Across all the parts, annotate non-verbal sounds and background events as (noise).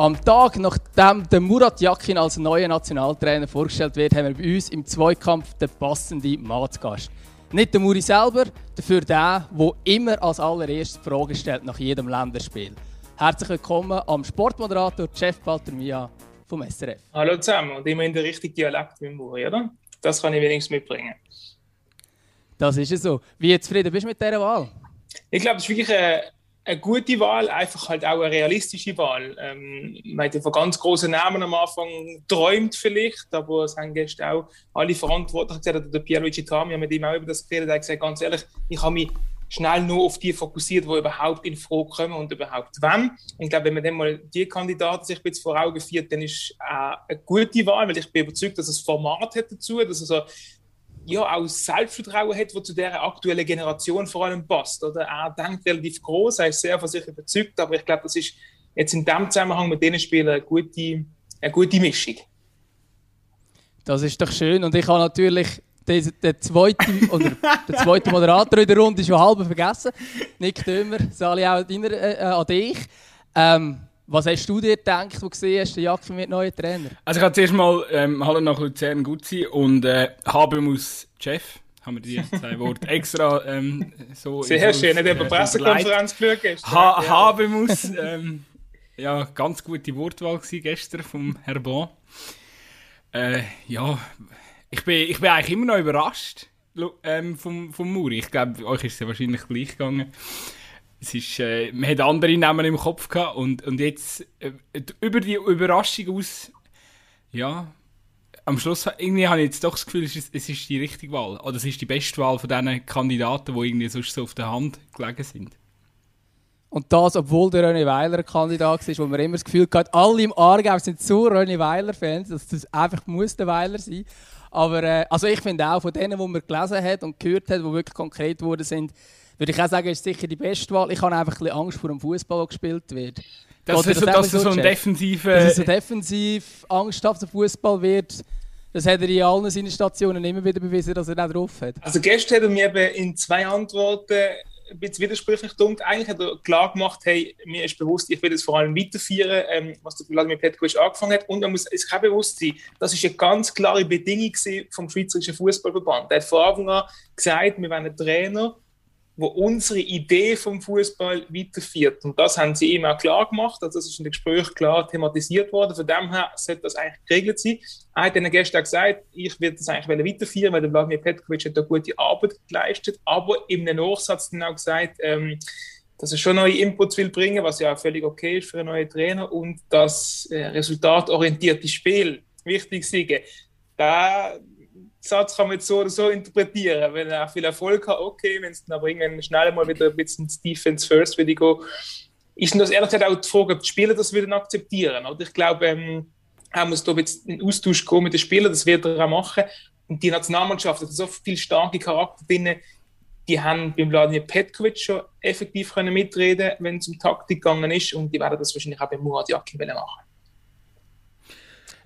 Am Tag, nachdem der Murat Yakin als neuer Nationaltrainer vorgestellt wird, haben wir bei uns im Zweikampf den passenden Mann zu Gast. Nicht der Muri selber, dafür der, der immer als allererstes Fragen stellt nach jedem Länderspiel. Herzlich willkommen am Sportmoderator Jeff Baltermia vom SRF. Hallo zusammen und immer in der richtigen Dialekt mit Muri, oder? Das kann ich wenigstens mitbringen. Das ist es so. Wie zufrieden bist du mit dieser Wahl? Ich glaube, es ist wirklich eine, eine gute Wahl, einfach halt auch eine realistische Wahl. Ähm, man hat von ganz großen Namen am Anfang träumt vielleicht, aber es haben gestern auch alle Verantwortlichen gesagt, der Pierluigi Tami hat mit ihm auch über das geredet, er hat gesagt, ganz ehrlich, ich habe mich schnell nur auf die fokussiert, die überhaupt in Frage kommen und überhaupt wann. Ich glaube, wenn man dann mal die Kandidaten sich bisschen vor Augen führt, dann ist äh, eine gute Wahl, weil ich bin überzeugt, dass es Format hat dazu, dass also ja, auch Selbstvertrauen hat, das zu der aktuellen Generation vor allem passt. Oder? Er denkt relativ groß, er ist sehr von sich überzeugt, aber ich glaube, das ist jetzt in dem Zusammenhang mit diesen Spielen eine gute, eine gute Mischung. Das ist doch schön und ich habe natürlich den, den, zweiten, (laughs) oder den zweiten Moderator in der Runde schon halb vergessen. Nick Dömer, Sali auch deiner, äh, an dich. Ähm, was hast du dir gedacht, als du gesehen hast, der Jacke wird neuer Trainer? Also ich habe zuerst mal ähm, Hallo nach Luzern gut sein und äh, Habemus Chef. Haben wir die zwei Worte extra ähm, so... Sehr schön, nicht über Pressekonferenz geschaut ha ja. Habemus, ähm, ja, ganz gute Wortwahl gestern vom Herr Bon. Äh, ja, ich bin, ich bin eigentlich immer noch überrascht ähm, vom, vom Muri. Ich glaube, euch ist es ja wahrscheinlich gleich gegangen es ist, äh, man hat andere Namen im Kopf gehabt und, und jetzt äh, über die Überraschung aus, ja, am Schluss irgendwie habe ich jetzt doch das Gefühl, es ist, es ist die richtige Wahl. Oder es ist die beste Wahl von diesen Kandidaten, die irgendwie sonst so auf der Hand gelegen sind. Und das, obwohl der René Weiler Kandidat ist, wo man immer das Gefühl hat, alle im Aargau sind so René Weiler-Fans, dass das einfach muss der Weiler sein. Aber äh, also ich finde auch, von denen, die man gelesen hat und gehört hat, die wirklich konkret geworden sind, würde ich auch sagen, ist sicher die beste Wahl. Ich habe einfach ein bisschen Angst vor dem Fußball, der gespielt wird. Dass das, so, dass so, so ein defensiver... Dass er so defensiv Angst auf den Fußball wird. Das hat er in allen seinen Stationen immer wieder bewiesen, dass er nicht drauf hat. Also gestern hat er mir eben in zwei Antworten ein bisschen widersprüchlich gedacht. Eigentlich hat er klar gemacht, hey, mir ist bewusst, ich will es vor allem weiterführen, ähm, was der Vladimir Petkovic angefangen hat. Und man muss es auch bewusst sein, das ist eine ganz klare Bedingung vom Schweizerischen Fußballverband. Er hat von Anfang an gesagt, wir wollen einen Trainer, wo unsere Idee vom Fußball weiterführt. Und das haben sie ihm auch klar gemacht. Also das ist in den Gesprächen klar thematisiert worden. Von dem her sollte das eigentlich geregelt sein. Er hat ihnen gestern gesagt, ich werde das eigentlich weiterführen, weil der Vladimir Petkovic hat da gute Arbeit geleistet. Aber einem Nachsatz dann auch gesagt, ähm, dass er schon neue Inputs will bringen, was ja auch völlig okay ist für einen neuen Trainer und das äh, resultatorientierte Spiel wichtig ist. Da Satz kann man jetzt so oder so interpretieren. Wenn er viel Erfolg hat, okay, wenn es dann aber irgendwann schnell mal wieder ein bisschen Defense First würde gehen, ist das ehrlich gesagt auch die Frage, ob die Spieler das wieder akzeptieren. Oder ich glaube, ähm, er muss da jetzt in Austausch kommen mit den Spielern, das wird er auch machen. Und die Nationalmannschaft hat so viele starke Charakter drin, die haben beim Vladimir Petkovic schon effektiv können mitreden wenn es um Taktik gegangen ist und die werden das wahrscheinlich auch bei Murat Yakin machen.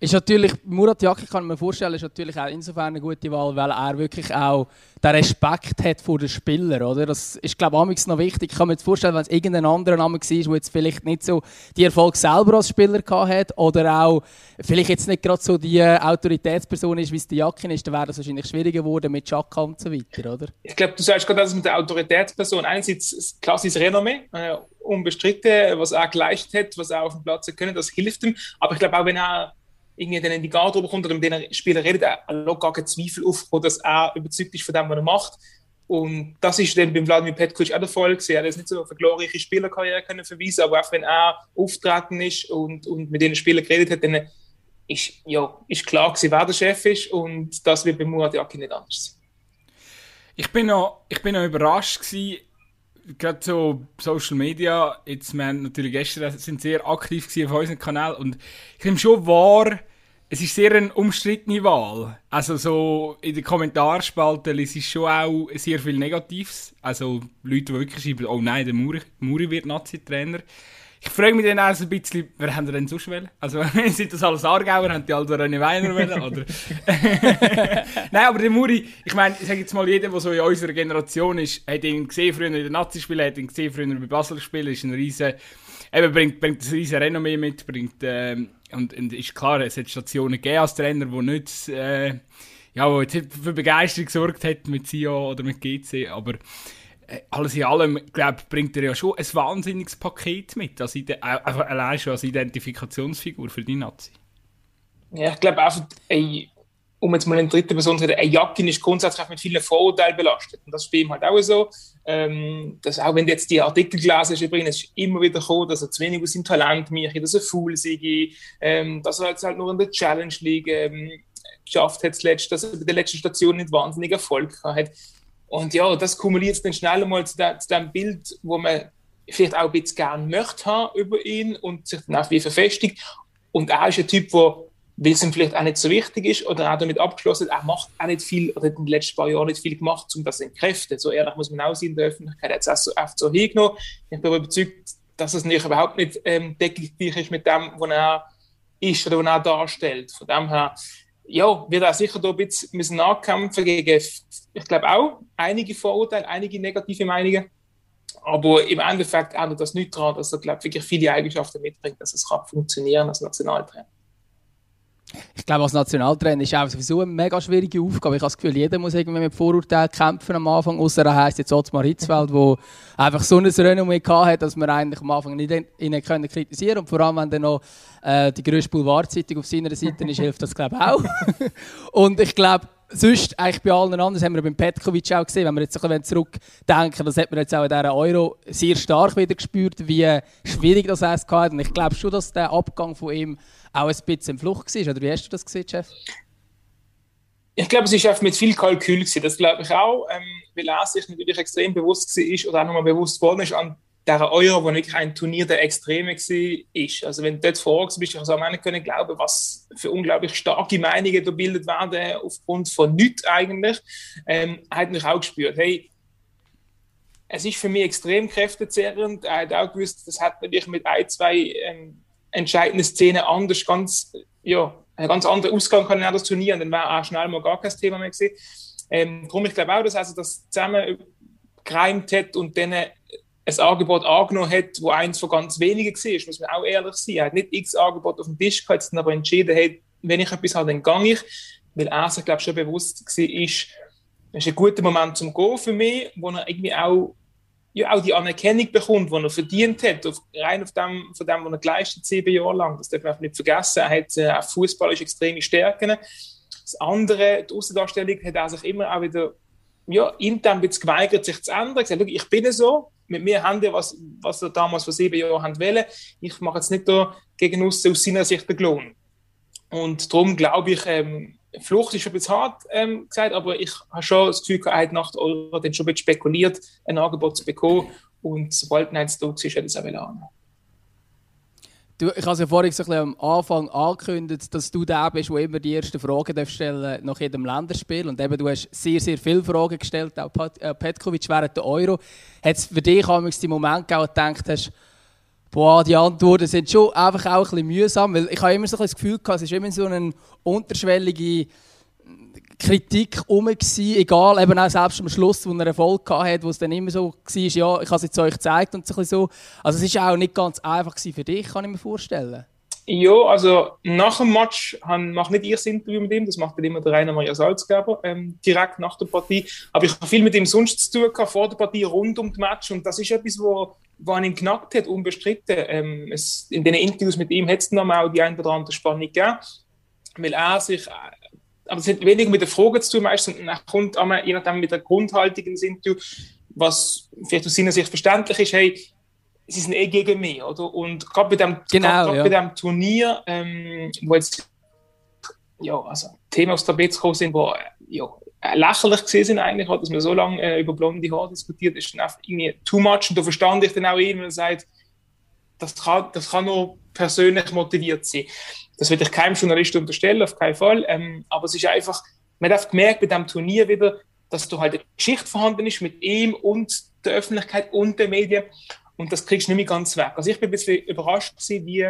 Ist natürlich, Murat Yakin kann man vorstellen, ist natürlich auch insofern eine gute Wahl, weil er wirklich auch den Respekt hat vor den Spielern, oder? Das ist, glaube ich, noch wichtig. Ich kann mir jetzt vorstellen, wenn es irgendein anderer Name war, der jetzt vielleicht nicht so die Erfolg selber als Spieler hat oder auch vielleicht jetzt nicht gerade so die Autoritätsperson ist, wie es der Yakin ist, dann wäre das wahrscheinlich schwieriger geworden mit Chaka und so weiter, oder? Ich glaube, du sagst gerade das mit der Autoritätsperson. Einerseits ein klassisches Renommee, äh, unbestritten, was er geleistet hat, was er auf dem Platz können, das hilft ihm. Aber ich glaube auch, wenn er irgendwie dann in die Garderobe kommt oder mit den Spielern redet, er lässt gar keinen Zweifel auf, dass er überzeugt ist von dem, was er macht. Und das ist dann beim Vladimir Petkovic auch der Fall gewesen. Er hat jetzt nicht so auf eine glorreiche Spielerkarriere können verweisen, aber auch wenn er auftreten ist und, und mit den Spielern geredet hat, dann ist, ja, ist klar gewesen, wer der Chef ist und das wird bei Murat Yakin nicht anders. Ich bin noch, ich bin noch überrascht gewesen, gerade so Social Media, jetzt, wir natürlich gestern sind sehr aktiv auf unserem Kanal und ich nehme schon wahr, es ist sehr eine umstrittene Wahl. Also so in den Kommentarspalten ist es schon auch sehr viel Negatives. Also Leute, die wirklich schreiben, oh nein, der Muri, Muri wird Nazi-Trainer. Ich frage mich dann auch so ein bisschen, wer haben denn sonst wollen? Also, (laughs) sind das alles Aargauer? Haben die also René Weiner wollen? Oder? (laughs) Nein, aber der Muri, ich meine, ich sage jetzt mal, jeder, der so in unserer Generation ist, hat ihn gesehen früher in den Nazi-Spielen, hat ihn gesehen früher bei Basel gespielt, ist ein riesen eben bringt, bringt das riesen Renommee mit, bringt, ähm, und, und ist klar, es hat Stationen gegeben als Trainer, die nicht, äh, ja, wo jetzt für Begeisterung gesorgt hat mit CEO oder mit GC, aber alles in allem, glaube bringt er ja schon ein wahnsinniges Paket mit, also einfach allein schon als Identifikationsfigur für die Nazi. Ja, ich glaube einfach, ey, um jetzt mal in dritte Person zu reden, ein Jakin ist grundsätzlich mit vielen Vorurteilen belastet. Und das ist bei ihm halt auch so. Ähm, dass auch wenn du jetzt die Artikel gelesen hast, übrigens, ist immer wieder gekommen, dass er zu wenig aus seinem Talent macht, dass er faul sei, ähm, dass er jetzt halt nur in der Challenge League ähm, geschafft hat, zuletzt, dass er bei der letzten Station nicht wahnsinnig Erfolg hat. Und ja, das kumuliert dann schnell mal zu, de, zu dem Bild, wo man vielleicht auch ein bisschen gerne möchte haben über ihn und sich dann auch wie verfestigt. Und er ist ein Typ, der weil es ihm vielleicht auch nicht so wichtig ist oder auch damit abgeschlossen, er macht auch nicht viel oder hat in den letzten paar Jahren nicht viel gemacht, um das zu entkräften. So ehrlich muss man auch sein in der Öffentlichkeit. Hat es auch so, oft so hingenommen. Ich bin aber überzeugt, dass es nicht überhaupt nicht ähm, deckungsgleich ist mit dem, was er ist oder was er darstellt. Von dem her, ja, wird er sicher da ein bisschen müssen nachkämpfen gegen, ich glaube auch, einige Vorurteile, einige negative Meinungen. Aber im Endeffekt ändert das nicht daran, dass er, glaube ich, wirklich viele Eigenschaften mitbringt, dass es kann funktionieren als Nationaltrainer. Ich glaube, als Nationaltrainer ist auch sowieso eine mega schwierige Aufgabe. Ich habe das Gefühl, jeder muss irgendwie mit Vorurteilen kämpfen am Anfang, außer er heisst jetzt Ottmar Hitzfeld, wo einfach so ein Renommee hat, dass man eigentlich am Anfang nicht ihn können kritisieren und vor allem, wenn dann noch äh, die grösste Boulevardzeitung auf seiner Seite ist, hilft das glaube ich auch. (laughs) und ich glaube, sonst, eigentlich bei allen anderen, das haben wir beim Petkovic auch gesehen, wenn wir jetzt ein bisschen zurückdenken, das hat man jetzt auch in dieser Euro sehr stark wieder gespürt, wie schwierig das erst hatte. Und ich glaube schon, dass der Abgang von ihm auch ein bisschen Flucht war. Oder wie hast du das gesehen, Chef? Ich glaube, es war mit viel Kalkül. Gewesen. Das glaube ich auch, ähm, weil er sich natürlich extrem bewusst war oder auch nochmal bewusst geworden ist an der Euro, wo wirklich ein Turnier der Extreme war. Also wenn du dort vor Ort bist, ich also auch können glauben, was für unglaublich starke Meinungen da bildet werden aufgrund von nichts eigentlich, ähm, hat mich auch gespürt, hey, es ist für mich extrem kräftezehrend. Er hat auch gewusst, das hat natürlich mit ein, zwei ähm, entscheidenden Szenen anders, ganz, ja, einen ganz anderen Ausgang kann er das Turnier und dann wäre auch schnell mal gar kein Thema mehr gewesen. Ähm, darum, ich glaube auch, dass also das zusammen gereimt hat und dann ein Angebot angenommen hat, wo eins von ganz wenigen war, muss man auch ehrlich sein. Er hat nicht x Angebot auf dem Tisch gehabt, sondern aber entschieden, hey, wenn ich etwas habe, dann gehe ich. Weil er sich, glaube ich, schon bewusst war, ist, es ist ein guter Moment zum Gehen für mich, wo er irgendwie auch, ja, auch die Anerkennung bekommt, die er verdient hat, auf, rein auf dem, von dem, was er geleistet sieben Jahre lang. Das darf man nicht vergessen. Er hat äh, auch fußballisch extreme Stärken. Das andere, die Außendarstellung, hat er sich immer auch wieder ja, intern ein bisschen geweigert, sich zu ändern. Er gesagt, ich bin so, mit mir haben die, was, was sie damals vor sieben Jahren haben. Ich mache jetzt nicht da gegen uns aus seiner Sicht den Klon. Und darum glaube ich, ähm, Flucht ist ein bisschen hart ähm, gesagt, aber ich habe schon das Gefühl, hat nach der Euro schon ein bisschen spekuliert, ein Angebot zu bekommen. Und sobald eins da war, hat es auch annehmen. Du, ich habe es ja vorhin so am Anfang angekündigt, dass du der bist, der immer die ersten Fragen stellen nach jedem Länderspiel. Und eben, du hast sehr, sehr viele Fragen gestellt, auch äh, Petkovic während der Euro. Hat es für dich auch den Moment gegeben, wo du gedacht hast, boah, die Antworten sind schon einfach auch ein bisschen mühsam? Weil ich habe immer so ein das Gefühl gehabt, es ist immer so eine unterschwellige Kritik herum egal, eben auch selbst am Schluss, wo er Erfolg hatte, wo es dann immer so war, ja, ich habe es jetzt euch gezeigt und so. so. Also es war auch nicht ganz einfach für dich, kann ich mir vorstellen. Ja, also nach dem Match mache nicht ich das Interview mit ihm, das macht dann immer der Rainer Maria Salzgeber, ähm, direkt nach der Partie. Aber ich habe viel mit ihm sonst zu tun gehabt, vor der Partie, rund um das Match und das ist etwas, wo, wo ihn knackt hat, unbestritten. Ähm, es, in den Interviews mit ihm hat es dann auch die ein oder andere Spannung gegeben, weil er sich aber es hat weniger mit der Frage zu tun, meistens kommt einmal, je nachdem mit der Grundhaltung ins Interview, was vielleicht aus seiner Sicht verständlich ist, hey, sie sind eh gegen mich, oder? Und gerade bei dem, genau, ja. bei dem Turnier, ähm, wo jetzt ja, also Themen aus der Tapet gekommen sind, wo ja, lächerlich gesehen sind eigentlich, dass man so lange äh, über blonde Haare diskutiert, ist dann einfach irgendwie too much und da verstand ich dann auch ihn, wenn er sagt, das kann, das kann nur persönlich motiviert sein. Das will ich keinem Journalist unterstellen, auf keinen Fall. Ähm, aber es ist einfach, man hat gemerkt bei diesem Turnier wieder, dass da halt eine Geschichte vorhanden ist mit ihm und der Öffentlichkeit und den Medien. Und das kriegst du nicht mehr ganz weg. Also ich bin ein bisschen überrascht gewesen, wie,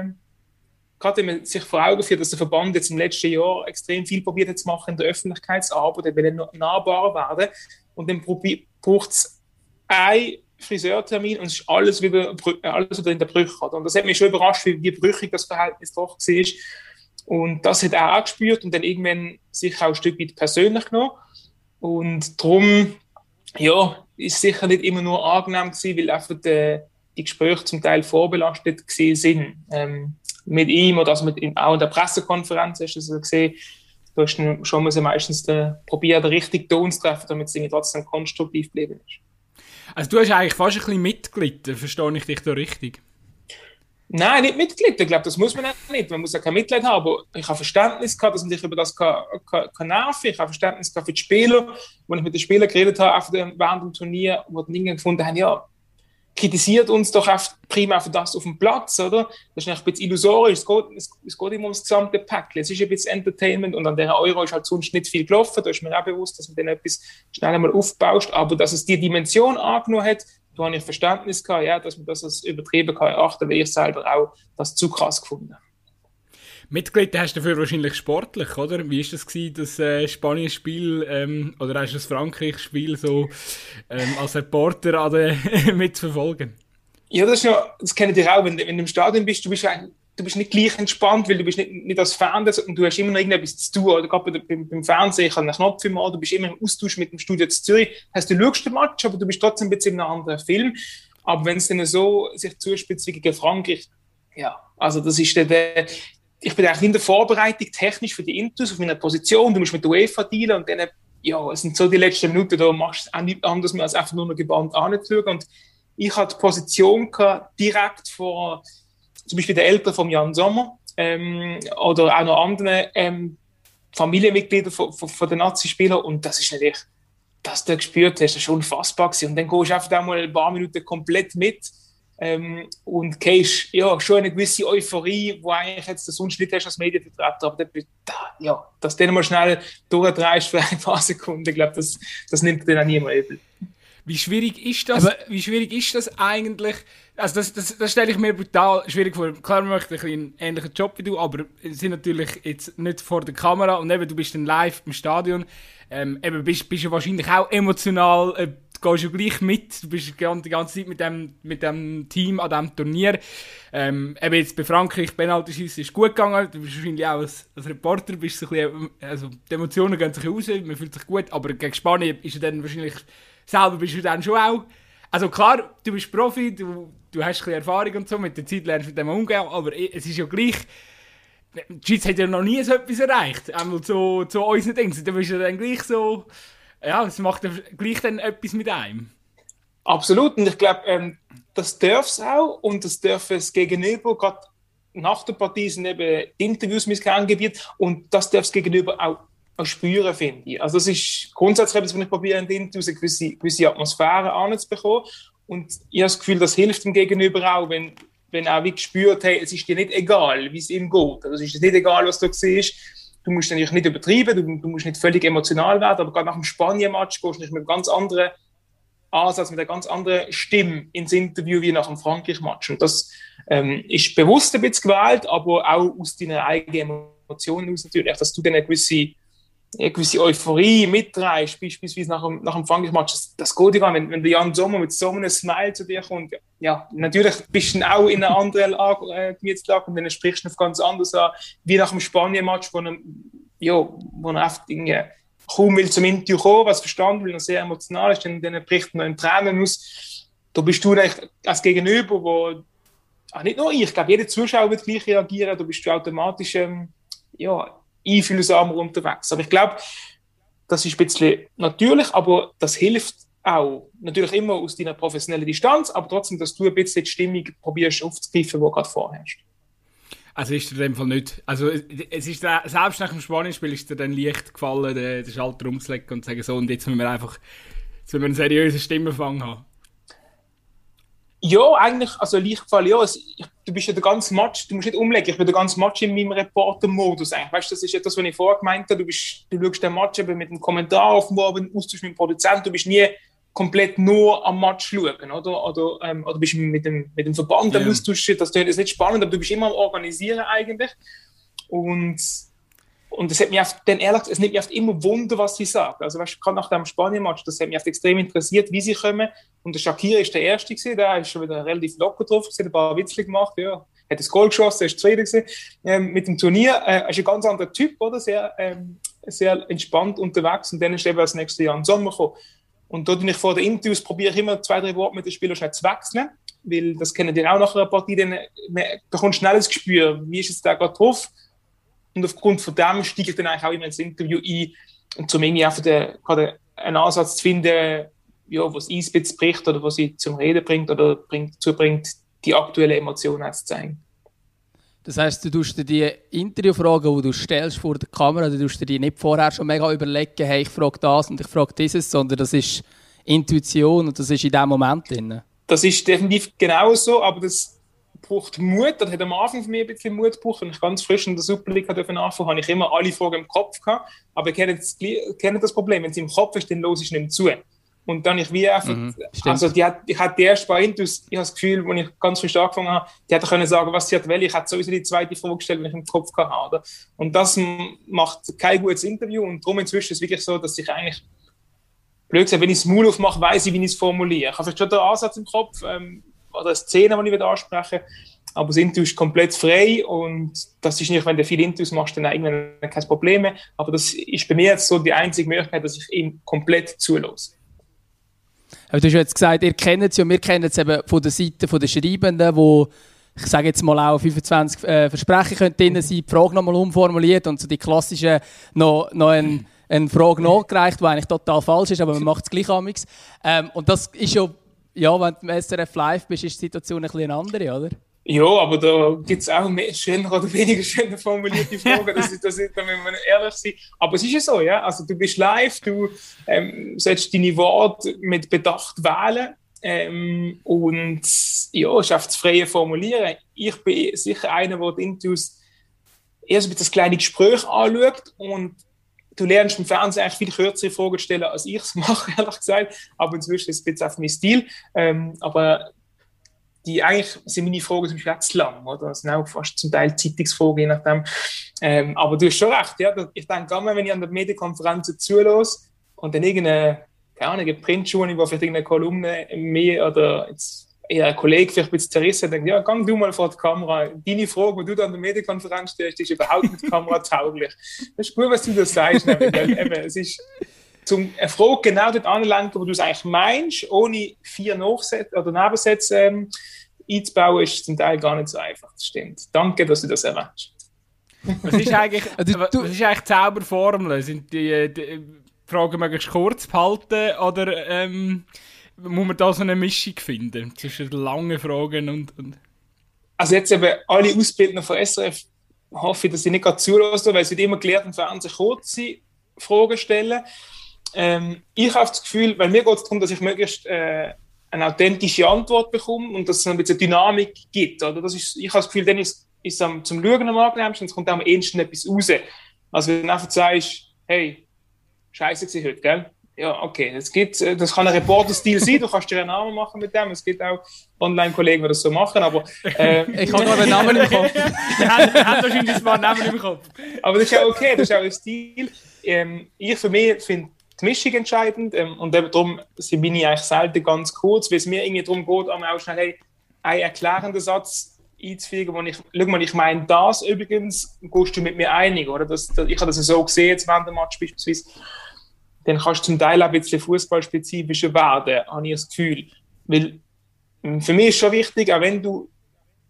gerade wenn man sich vor Augen führt, dass der Verband jetzt im letzten Jahr extrem viel probiert hat zu machen in der Öffentlichkeitsarbeit, der will nahbar werden. Und dann braucht es eine Friseurtermin und es ist alles wieder, alles wieder in der Brüche. Und das hat mich schon überrascht, wie, wie brüchig das Verhältnis doch war. Und das hat er auch gespürt und dann irgendwann sich auch ein Stück weit persönlich genommen. Und darum, ja, ist sicher nicht immer nur angenehm gewesen, weil einfach die, die Gespräche zum Teil vorbelastet gewesen sind. Ähm, mit ihm oder also mit ihm, auch in der Pressekonferenz hast du das gesehen. Du hast schon mal meistens den, probiert, den richtigen Ton zu treffen, damit es trotzdem konstruktiv geblieben ist. Also du hast eigentlich fast ein bisschen mitgelitten, verstehe ich dich da richtig? Nein, nicht Mitglied. Ich glaube, das muss man nicht. Man muss ja kein Mitglied haben. Aber ich habe Verständnis gehabt, dass man sich über das kann, kann, kann nerven Ich habe Verständnis gehabt für die Spieler. Wenn ich mit den Spielern geredet habe, während dem Turnier, wo die Dinge gefunden haben, ja, kritisiert uns doch prima für das auf dem Platz, oder? Das ist ein bisschen illusorisch. Es geht, es, es geht immer ums gesamte Päckchen. Es ist ein bisschen Entertainment und an der Euro ist halt sonst nicht viel gelaufen. Da ist mir auch bewusst, dass man dann etwas schnell einmal aufbaust. Aber dass es die Dimension angenommen hat, da habe ich Verständnis gehabt, ja, dass man das als übertrieben kann erachten, weil ich selber auch das zu krass gefunden Mitglied hast du dafür wahrscheinlich sportlich, oder? Wie ist das gewesen, das äh, Spanien-Spiel ähm, oder hast du das Frankreich-Spiel so ähm, als Reporter (laughs) mitverfolgen? Ja, das, ist ja, das kenne ich auch, wenn, wenn du im Stadion bist, du bist du bist nicht gleich entspannt, weil du bist nicht, nicht als Fan und du hast immer noch irgendetwas zu tun. Oder gerade beim, beim Fernsehen, ich habe einen Knopf im du bist immer im Austausch mit dem Studio zu Zürich. Das heißt, du schaust den Match, aber du bist trotzdem ein bisschen in einem anderen Film. Aber wenn es dann so sich zuspitzt wie gegen Frankreich, ja, also das ist der, der ich bin eigentlich in der Vorbereitung technisch für die Intus auf meiner Position, du musst mit der UEFA dealen und dann, ja, es sind so die letzten Minuten, da machst du auch nicht anders mehr als einfach nur noch gebannt anzuschauen. Und ich hatte die Position direkt vor zum Beispiel der Eltern von Jan Sommer ähm, oder auch noch anderen ähm, Familienmitgliedern von, von, von den Nazi-Spielern. Und das ist natürlich, dass du gespürt hast, das ist schon unfassbar gewesen. Und dann gehst du einfach mal ein paar Minuten komplett mit ähm, und gehst ja, schon eine gewisse Euphorie, wo eigentlich jetzt sonst nicht hast als Medienvertreter, aber da, ja, dass du dann mal schnell durchdrehst für ein paar Sekunden, ich glaube, das, das nimmt dir dann niemand übel. Wie schwierig ist das? Aber wie schwierig ist das eigentlich? Also das, das, das stelle ich mir brutal schwierig vor. Klar, man möchte ein einen ähnlichen Job wie du, aber sind natürlich jetzt nicht vor der Kamera und eben du bist dann live im Stadion. Ähm, eben bist, bist du wahrscheinlich auch emotional, äh, gehst ja gleich mit, du bist die ganze Zeit mit dem, mit dem Team an diesem Turnier. Ähm, eben jetzt bei Frankreich, Penalty schießen ist gut gegangen, du bist wahrscheinlich auch als, als Reporter, bist so ein bisschen, also die Emotionen gehen sich raus, man fühlt sich gut, aber gegen Spanien ist ja dann wahrscheinlich selber bist du dann schon auch. Also klar, du bist Profi, du, du hast ein Erfahrung und so, mit der Zeit lernst du mit dem umgehen, aber es ist ja gleich. Die Schweiz hat ja noch nie so etwas erreicht. Einmal zu, zu unseren Dingen. Da bist du dann gleich so. Ja, es macht gleich dann etwas mit einem. Absolut. Und ich glaube, ähm, das darf es auch. Und das darf es gegenüber, gerade nach der Partie sind eben Interviews mit Kerngebiet. Und das darf es gegenüber auch auch spüren, finde ich. Also das ist grundsätzlich was ich probiere, in den eine gewisse, gewisse Atmosphäre anzubekommen. Und ich habe das Gefühl, das hilft dem Gegenüber auch, wenn, wenn er wie gespürt, hey, es ist dir nicht egal, wie es ihm geht. Also es ist nicht egal, was du siehst. Du musst natürlich nicht übertreiben, du, du musst nicht völlig emotional werden, aber gerade nach dem Spanien-Match gehst du nicht mit einem ganz anderen Ansatz, mit einer ganz anderen Stimme ins Interview wie nach dem Frankreich-Match. Und das ähm, ist bewusst ein bisschen gewählt, aber auch aus deinen eigenen Emotionen aus natürlich, dass du dann eine gewisse eine gewisse Euphorie mitreißt, beispielsweise nach dem, nach dem Frankreich-Match, das, das geht ja wenn, wenn der Jan Sommer mit so einem Smile zu dir kommt, ja, natürlich bist du auch in einer anderen Lage, äh, Gemütslage und dann sprichst du noch ganz anders an, wie nach dem Spanien-Match, wo er, ja, wo er kaum will zum Interview kommen, was verstanden will, und sehr emotional ist, dann, dann bricht man in Tränen aus. Da bist du eigentlich als Gegenüber, wo, ach, nicht nur ich, ich glaube, jeder Zuschauer wird gleich reagieren, da bist du automatisch, ähm, ja, einfühlsamer unterwegs. Aber ich glaube, das ist ein bisschen natürlich, aber das hilft auch. Natürlich immer aus deiner professionellen Distanz, aber trotzdem, dass du ein bisschen die Stimmung probierst aufzugreifen, die du gerade vorhast. Also ist dir in dem Fall nicht. Also es ist selbst nach dem Spanienspiel ist dir dann leicht gefallen, den, Schalter umzulegen und zu sagen, so und jetzt müssen wir einfach müssen wir einen seriösen Stimmenfang haben. Ja, eigentlich, also Lichtfall, ja. Es, ich, du bist ja der ganze Match, du musst nicht umlegen, ich bin der ganze Match in meinem Reporter-Modus eigentlich. Weißt du, das ist etwas, was ich vorher gemeint habe. Du, bist, du schaust den Match eben mit einem Kommentar auf dem Abend, austausch mit dem Produzenten, du bist nie komplett nur am Match schauen, oder? Oder, ähm, oder bist mit dem, mit dem Verband am ja. Austausch, das ist nicht spannend, aber du bist immer am Organisieren eigentlich. Und und es hat mich oft, dann ehrlich, es nimmt mich oft immer Wunder, was sie sagen. Also, weißt, gerade nach dem Spanien-Match, das hat mich oft extrem interessiert, wie sie kommen. Und der Shakira ist der Erste gewesen, der ist schon wieder relativ locker drauf, hat ein paar Witze gemacht, ja. Hat das Goal geschossen, ist Zweiter gewesen. Ähm, mit dem Turnier, äh, ist ein ganz anderer Typ, oder? Sehr, ähm, sehr entspannt unterwegs. Und dann ist eben das nächste Jahr im Sommer gekommen. Und dort bin ich vor den Interviews, probiere ich immer zwei, drei Worte mit den Spielern schnell zu wechseln. Weil das kennen die auch nach einer Partie, dann, da kommt schnell das Gespür, wie ist jetzt der gerade drauf und aufgrund von dem steige ich dann eigentlich auch immer ins Interview ein, und um irgendwie einfach den, gerade einen Ansatz zu finden, ja, was Eis bricht oder was sie zum Reden bringt oder bringt, dazu bringt, die aktuelle Emotionen zu zeigen. Das heisst, du tust dir die Interviewfragen, die du stellst vor der Kamera, du tust dir die nicht vorher schon mega überlegen, hey, ich frage das und ich frage dieses, sondern das ist Intuition und das ist in diesem Moment drin. Das ist definitiv genau so, aber das braucht Mut. Das hat am Anfang für mich ein bisschen Mut gebraucht. Wenn ich ganz frisch in der Super League anfangen habe ich immer alle Fragen im Kopf gehabt. Aber ich kenne das, kenne das Problem. Wenn sie im Kopf ist, dann los ich nicht zu. Und dann ich wie einfach, mhm, also die hat, ich hatte die erste paar Intus, ich habe das Gefühl, als ich ganz frisch angefangen habe, die hätte können sagen, was sie hat will. Ich hätte sowieso die zweite Frage gestellt, wenn ich im Kopf hatte. Und das macht kein gutes Interview. Und darum inzwischen ist es wirklich so, dass ich eigentlich, blöd gesagt, wenn ich das Maul aufmache, weiß ich, wie ich es formuliere. Ich habe vielleicht schon den Ansatz im Kopf, ähm, oder eine Szene, die ich ansprechen will. Aber das Interview ist komplett frei und das ist nicht, wenn du viele Interviews machst, dann irgendwann kein Problem mehr. Aber das ist bei mir jetzt so die einzige Möglichkeit, dass ich ihm komplett zulasse. Aber du hast jetzt gesagt, ihr kennt es ja, wir kennen es eben von der Seite der Schreibenden, wo ich sage jetzt mal auch 25 äh, Versprechen drin sein, die Frage nochmal umformuliert und so die klassische noch, noch ein, eine Frage nachgereicht, die eigentlich total falsch ist, aber man macht es gleich amigs. Ähm, und das ist ja ja, wenn du im SRF live bist, ist die Situation ein bisschen andere, oder? Ja, aber da gibt es auch mehr schöner oder weniger schöner formulierte Fragen, das das da müssen wir ehrlich sein. Aber es ist ja so, ja. Also du bist live, du ähm, sollst deine Worte mit Bedacht wählen. Ähm, und ja, schafft das freie Formulieren. Ich bin sicher einer, der Interviews erst mit das kleine Gespräch anschaut und du lernst im Fernsehen eigentlich viel kürzere Fragen stellen, als ich es (laughs) mache, ehrlich gesagt. Aber inzwischen ist es ein bisschen auf mein Stil. Ähm, aber die eigentlich sind meine Fragen zum Beispiel zu lang, oder? Das sind auch fast zum Teil Zeitungsfragen, je nachdem. Ähm, aber du hast schon recht, ja. Ich denke immer, wenn ich an der Medienkonferenz zulasse und dann irgendeine, keine Ahnung, Printschuhe, wo vielleicht irgendeine Kolumne mehr oder jetzt eher ein Kollege vielleicht ein bisschen zerrissen denkt, ja, gang du mal vor die Kamera. Deine Frage, die du da an der Medienkonferenz stellst, ist überhaupt nicht kameratauglich. (laughs) Das ist gut, was du da sagst, nämlich, weil eben, es ist zum eine Frage genau dort anlenken, wo du es eigentlich meinst, ohne vier Nachsätze oder Nebensätze ähm, einzubauen, ist zum Teil gar nicht so einfach. Das stimmt. Danke, dass du das erwähnst. Was ist eigentlich, (laughs) also, was ist eigentlich die Zauberformel? Sind die, die Fragen möglichst kurz behalten oder ähm, muss man da so eine Mischung finden zwischen langen Fragen und, und Also jetzt eben alle Ausbildner von SRF hoffe ich, dass sie nicht gerade zulassen, weil sie immer gelernt im Fernsehen kurze Fragen stellen. Ähm, ich habe das Gefühl, weil mir geht es darum, dass ich möglichst äh, eine authentische Antwort bekomme und dass es ein bisschen Dynamik gibt. Oder? Das ist, ich habe das Gefühl, dann ist es zum Schauen am angenehmsten und es kommt auch am ehesten etwas raus. Also wenn du einfach sagst, hey, scheiße gewesen heute, gell? Ja, okay, es gibt, äh, das kann ein Reporter-Stil sein, du kannst dir einen Namen machen mit dem, es gibt auch Online-Kollegen, die das so machen, aber... Äh, (laughs) ich habe gerade einen Namen im Kopf. (laughs) der hat, wahrscheinlich ein paar Namen im Kopf. Aber das ist ja okay, das ist auch ein Stil. Ähm, ich für mich finde die Mischung entscheidend ähm, und eben darum bin ich eigentlich selten ganz kurz, weil es mir irgendwie darum geht, auch schnell hey, einen erklärenden Satz einzufügen, wo ich, schau mal, ich meine das übrigens, gehst du mit mir einig, oder? Das, das, ich habe das so gesehen, jetzt während dem Match beispielsweise dann kannst du zum Teil auch ein bisschen fußballspezifischer werden, habe ich das Gefühl. Weil ähm, für mich ist schon wichtig, auch wenn du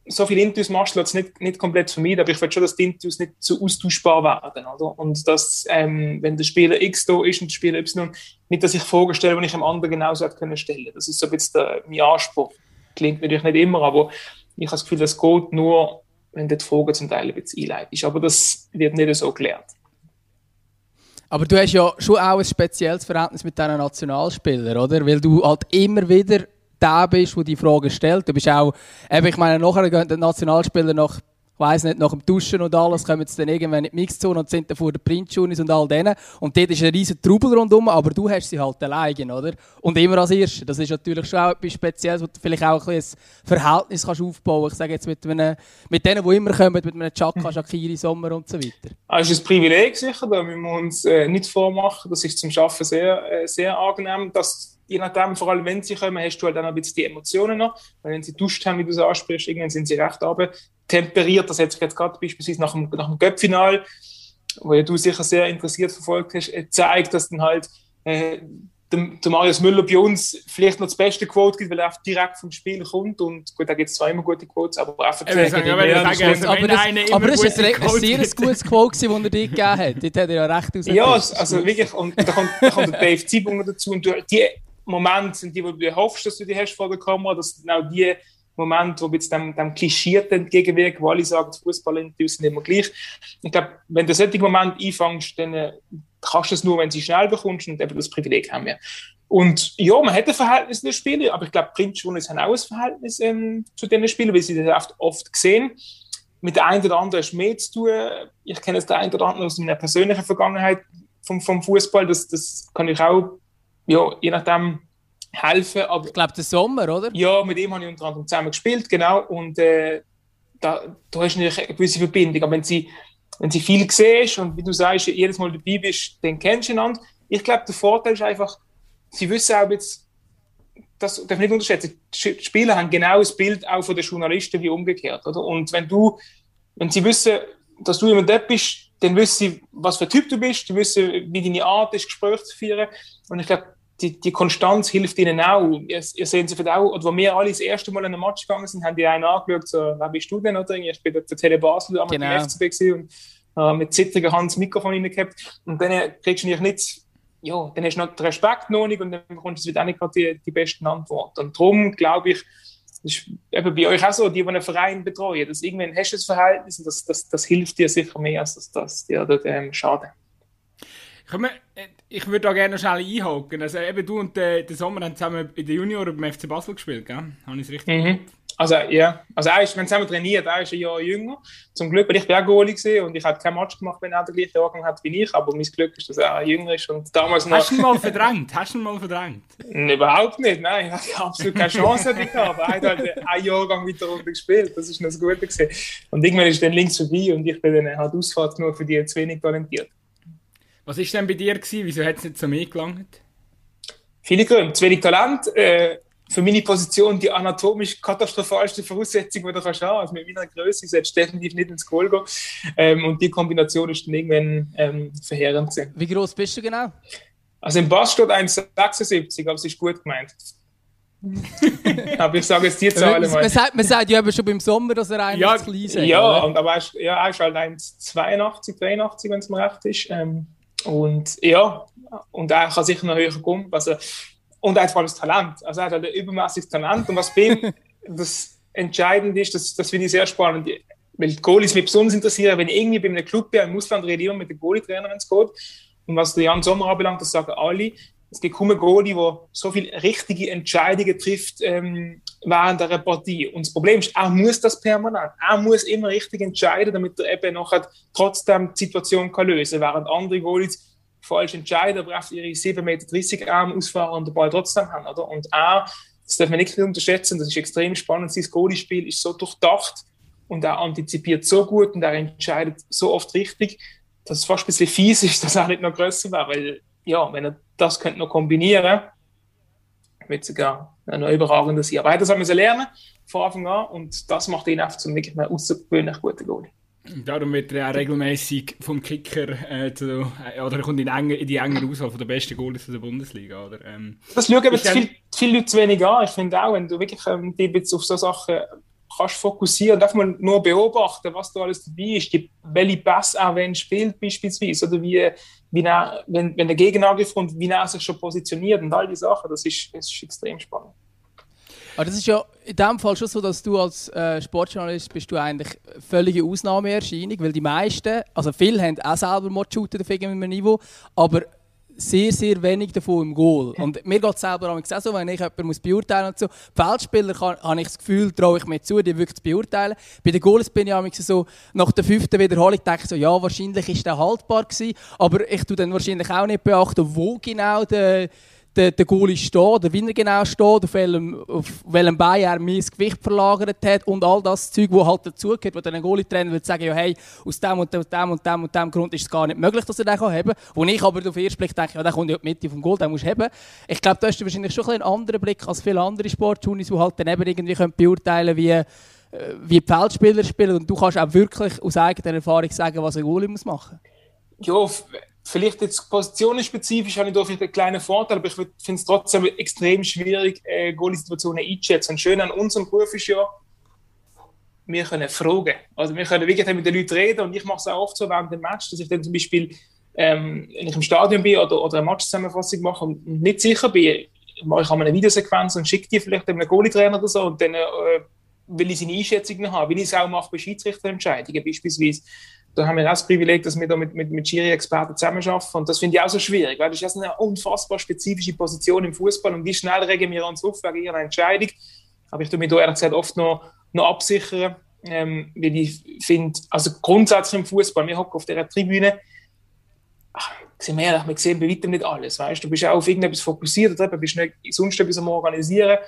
so viele Intus machst, lässt es nicht, nicht komplett vermeiden, aber ich will schon, dass die Intus nicht so austauschbar werden. Oder? Und dass, ähm, wenn der Spieler X da ist und der Spieler Y, nicht, dass ich Fragen stelle, die ich dem anderen genauso hätte können stellen Das ist so ein bisschen der, mein Anspruch. Klingt natürlich nicht immer, aber ich habe das Gefühl, das geht nur, wenn du die Fragen zum Teil ein bisschen einleitest. Aber das wird nicht so gelernt. Aber du hast ja schon auch ein spezielles Verhältnis mit diesen Nationalspielern, oder? Weil du halt immer wieder der bist, der die Fragen stellt. Du bist auch, ich meine, nachher gehen die Nationalspieler nach weiß nicht, nach dem Duschen und alles, kommen sie dann irgendwann in die Mixzone und sind dann vor den Printjunis und all denen. Und dort ist ein riesen Trubel rundherum, aber du hast sie halt alleine, oder? Und immer als Erster. Das ist natürlich schon auch etwas Spezielles, wo du vielleicht auch ein, ein Verhältnis kannst aufbauen kannst. Ich sage jetzt mit, einem, mit denen, die immer kommen, mit einem Chaka, mhm. Shakiri, Sommer und so weiter. Ah, das ist ein Privileg sicher, da müssen wir uns äh, nicht vormachen. Das ist zum Arbeiten sehr, äh, sehr angenehm, dass je nachdem, vor allem wenn sie kommen, hast du halt dann ein bisschen die Emotionen noch. Weil wenn sie duscht haben, wie du es ansprichst, irgendwann sind sie recht aber temperiert. Das hat sich jetzt gerade beispielsweise nach dem, nach dem Göppfinal, wo ja du sicher sehr interessiert verfolgt hast, gezeigt, äh, dass dann halt äh, der, Marius Müller bei uns vielleicht noch das beste Quote gibt, weil er einfach direkt vom Spiel kommt. Und gut, da gibt es zwar immer gute Quotes, aber einfach ja, sagen, aber, sagen, aber, das, aber das ist ein, sehr gutes Quote, das er dir gegeben hat. Dort hat er ja recht (laughs) aus. Ja, also wirklich. Und da kommt, da kommt der Dave Zibung dazu. Und die Momente sind die, wo du hoffst, dass du die hast vor der Kamera. Das sind auch die Momente, wo jetzt dem, dem Klischierten entgegenwirken, wo alle sagen, Fußballinterviews sind immer gleich. Ich glaube, wenn du solchen Moment einfängst, dann äh, kannst du es nur, wenn sie schnell bekommst und eben das Privileg haben wir. Und ja, man hat ein Verhältnis in den Spielen, aber ich glaube, Printjournalisten haben auch ein Verhältnis ähm, zu diesen Spielen, weil sie das oft, oft sehen. Mit der einen oder anderen ist mehr zu tun. Ich kenne es der einen oder anderen aus meiner persönlichen Vergangenheit vom, vom Fußball. Das, das kann ich auch ja, je nachdem helfen. Aber, ich glaube, der Sommer, oder? Ja, mit ihm habe ich unter anderem zusammen gespielt, genau. Und äh, da, da hast du natürlich eine gewisse Verbindung. Aber wenn sie, wenn sie viel siehst und wie du sagst, jedes Mal dabei bist, dann kennst du einander. Ich glaube, der Vorteil ist einfach, sie wissen auch jetzt, das darf ich nicht unterschätzen, die Spieler haben genau das Bild auch von den Journalisten wie umgekehrt. Oder? Und wenn du, wenn sie wissen, dass du immer dort bist, dann wissen sie, was für Typ du bist, die wissen, wie deine Art ist, Gespräche zu führen. Und ich glaube, die, die Konstanz hilft ihnen auch. Ihr, ihr seht sie auch, oder wo wir alle das erste Mal in den Match gegangen sind, haben die einen angeschaut, so, wer bist du denn? Oder? Ich bin für Tele Basel am genau. FCB und äh, mit zittriger Hand das Mikrofon reingehabt. Und dann kriegst du nicht, ja, dann hast du noch den Respekt noch nicht und dann bekommst du wieder auch nicht gerade die, die besten Antworten. Und darum glaube ich, ist eben bei euch auch so, die, die einen Verein betreuen, dass irgendwann hast du das Verhältnis und das, das, das hilft dir sicher mehr, als dass das dir dort ähm, schadet. Äh, ich würde da gerne noch schnell einhaken. Also eben du und der, der Sommer haben zusammen in der Junior beim FC Basel gespielt, gell? Habe ich es richtig mhm. Also ja, also er ist, haben zusammen trainiert, er ist ein Jahr jünger. Zum Glück, weil ich bin auch Goalie gesehen und ich habe kein Match gemacht, wenn er den gleichen Jahrgang hat wie ich, aber mein Glück ist, dass er jünger ist und damals noch... Hast du ihn mal verdrängt? Hast du ihn mal verdrängt? Überhaupt nicht, nein, ich hatte absolut keine Chance gehabt, aber er hat halt einen Jahrgang weiter runter gespielt, das ist noch das Gute gewesen. Und irgendwann ist dann links vorbei und ich bin dann halt Ausfahrt nur für die zu wenig talentiert. Was war denn bei dir gewesen? Wieso hat es nicht zu mir gelangt? Viele Gründe. Zu wenig Talent, äh, für meine Position die anatomisch katastrophalste Voraussetzung, die du kannst haben. Also mit meiner Größe solltest du definitiv nicht ins Goal gehen. Ähm, und die Kombination ist dann irgendwann ähm, verheerend gewesen. Wie groß bist du genau? Also im Pass steht 1,76, aber es ist gut gemeint. (laughs) aber ich sage jetzt die Zahlen mal. Man sagt, man sagt ja aber schon beim Sommer, dass er eigentlich ja, klein ist. Ja, und aber er ist, ja, er ist halt 1,82, 83, wenn es mir recht ist. Ähm, und ja, und er kann sicher noch höher kommen. Also, und allem das Talent. Also er hat halt ein übermäßiges Talent. Und was bei ihm (laughs) das entscheidend ist, das, das finde ich sehr spannend. Weil die Goalies mich besonders interessieren, wenn ich irgendwie bei einem Club bin, im Ausland rede ich immer mit dem Goalie-Trainer, wenn es geht. Und was der Jan Sommer anbelangt, das sagen alle, es gibt kaum einen Goalie, der so viele richtige Entscheidungen trifft ähm, während der Partie. Und das Problem ist, er muss das permanent. Er muss immer richtig entscheiden, damit er eben nachher trotzdem die Situation kann lösen kann. Während andere Goalies falsch entscheiden, aber auf ihre 7,30 Meter Arme ausfahren und den Ball trotzdem haben. Oder? Und er, das darf man nicht unterschätzen, das ist extrem spannend. Sein Goalie-Spiel ist so durchdacht und er antizipiert so gut und er entscheidet so oft richtig, dass es fast ein bisschen fies ist, (laughs) dass er nicht noch größer wäre. Weil, ja, wenn er das könnte noch kombinieren, wird sogar noch überragender sein. Aber das haben wir lernen von Anfang an und das macht ihn einfach zum wirklich außergewöhnlich guten Goalie. Darum wird er auch regelmäßig vom Kicker äh, zu, äh, oder er kommt in, enge, in die engere Auswahl von der besten Goalies der Bundesliga. Oder, ähm, das schauen aber viel, viele Leute zu wenig an. Ich finde auch, wenn du wirklich ähm, dich jetzt auf so Sachen kannst fokussieren einfach mal nur beobachten, was da alles dabei ist, die, welche Pass auch wenn spielt beispielsweise, oder wie, wie er, wenn, wenn der Gegenangriff kommt, wie er sich schon positioniert und all die Sachen, das ist, das ist extrem spannend. Aber das ist ja in dem Fall schon so, dass du als äh, Sportjournalist bist du eigentlich völlige Ausnahmeerscheinung, weil die meisten, also viele haben auch selber mal shooten auf irgendeinem Niveau, aber sehr, sehr wenig davon im Goal. Und mir geht es selber auch so, wenn ich jemanden muss beurteilen muss. So. Feldspieler habe ich das Gefühl, traue ich mir zu, die wirklich zu beurteilen. Bei den Goals bin ich so, nach der fünften Wiederholung denke ich so, ja, wahrscheinlich ist der haltbar gewesen, aber ich tue dann wahrscheinlich auch nicht beachten, wo genau der der, der Goalie steht, oder wie er genau steht, auf welchem, auf welchem Bein er mein Gewicht verlagert hat und all das Zeug, das halt dazugehört, wo dann ein Goalie-Trainer würde sagen, ja, hey, aus dem und dem und dem und dem und dem Grund ist es gar nicht möglich, dass er den haben kann. Wo ich aber auf den ersten Blick denke, ja, der kommt ja die Mitte vom Goal, den musst du haben. Ich glaube, da hast du wahrscheinlich schon ein einen anderen Blick als viele andere Sportjunis, die halt dann eben irgendwie können beurteilen können, wie, äh, wie Feldspieler spielen und du kannst auch wirklich aus eigener Erfahrung sagen, was ein Goalie machen muss. Ja, Vielleicht jetzt positionenspezifisch habe ich da vielleicht einen kleinen Vorteil, aber ich finde es trotzdem extrem schwierig, äh, Goalie-Situationen einzuschätzen. Und schön an unserem Beruf ist ja, wir können fragen. Also wir können wirklich mit den Leuten reden und ich mache es auch oft so während dem Match, dass ich dann zum Beispiel, ähm, wenn ich im Stadion bin oder, oder eine Matchzusammenfassung mache und nicht sicher bin, mache ich einmal eine Videosequenz und schicke die vielleicht einem Goalie-Trainer oder so und dann äh, will ich seine Einschätzung haben, will ich es auch mache bei Schiedsrichterentscheidungen beispielsweise da haben wir auch das Privileg, dass wir da mit, mit, mit Schiri-Experten zusammenarbeiten. Und das finde ich auch so schwierig, weil das ist eine unfassbar spezifische Position im Fußball und wie schnell regen wir uns auf wegen ihrer Entscheidung. Aber ich tue mich da ehrlich gesagt oft noch, noch absichern, ähm, weil ich finde, also grundsätzlich im Fußball, wir hocken auf dieser Tribüne, ach, sind wir ehrlich, wir sehen bei weitem nicht alles. Weißt? Du bist auch auf irgendetwas fokussiert oder bist nicht sonst etwas am Organisieren.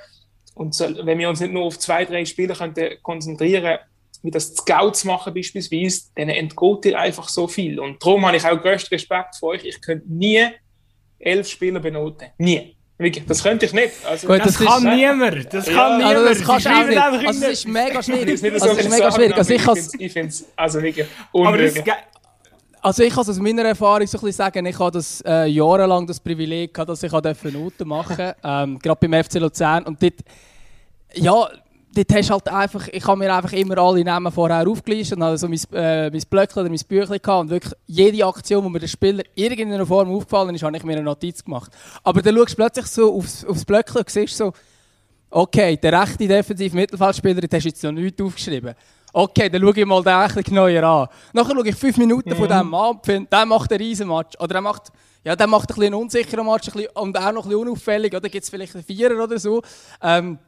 Und wenn wir uns nicht nur auf zwei, drei Spiele konzentrieren könnten, wie das Scouts machen beispielsweise, dann entgeht dir einfach so viel. Und darum habe ich auch größten Respekt vor euch. Ich könnte nie elf Spieler benoten. Nie. Wirklich, das könnte ich nicht. Also, Gut, das, das kann ist, niemand. Das kann ja, niemand. Also das kannst auch nicht. Also, es ist mega schwierig. Das ist, also, ist mega schwierig. Also, ich finde es also wirklich unmöglich. Also ich kann aus meiner Erfahrung so ein bisschen sagen, ich habe das äh, jahrelang das Privileg gehabt, dass ich Noten machen durfte, ähm, gerade beim FC Luzern. Und dort, ja, dort hast halt einfach, ich habe mir einfach immer alle Namen vorher aufgelistet und also mein, äh, mein Blöckchen oder mein Büchlein gehabt und wirklich jede Aktion, wo mir der Spieler in irgendeiner Form aufgefallen ist, habe ich mir eine Notiz gemacht. Aber dann schaust du plötzlich so aufs, aufs Blöckchen und siehst so, okay, der rechte defensive Mittelfeldspieler, den hast du jetzt noch nichts aufgeschrieben. Okay, dann schaue ich mal den bisschen neuer an. Nachher schaue ich fünf Minuten mhm. von diesem an und finde, der macht einen riesen Match. Oder der macht, ja, der macht ein bisschen einen unsicheren Match ein bisschen, und auch noch ein bisschen unauffällig. Oder gibt es vielleicht einen Vierer oder so. Ähm,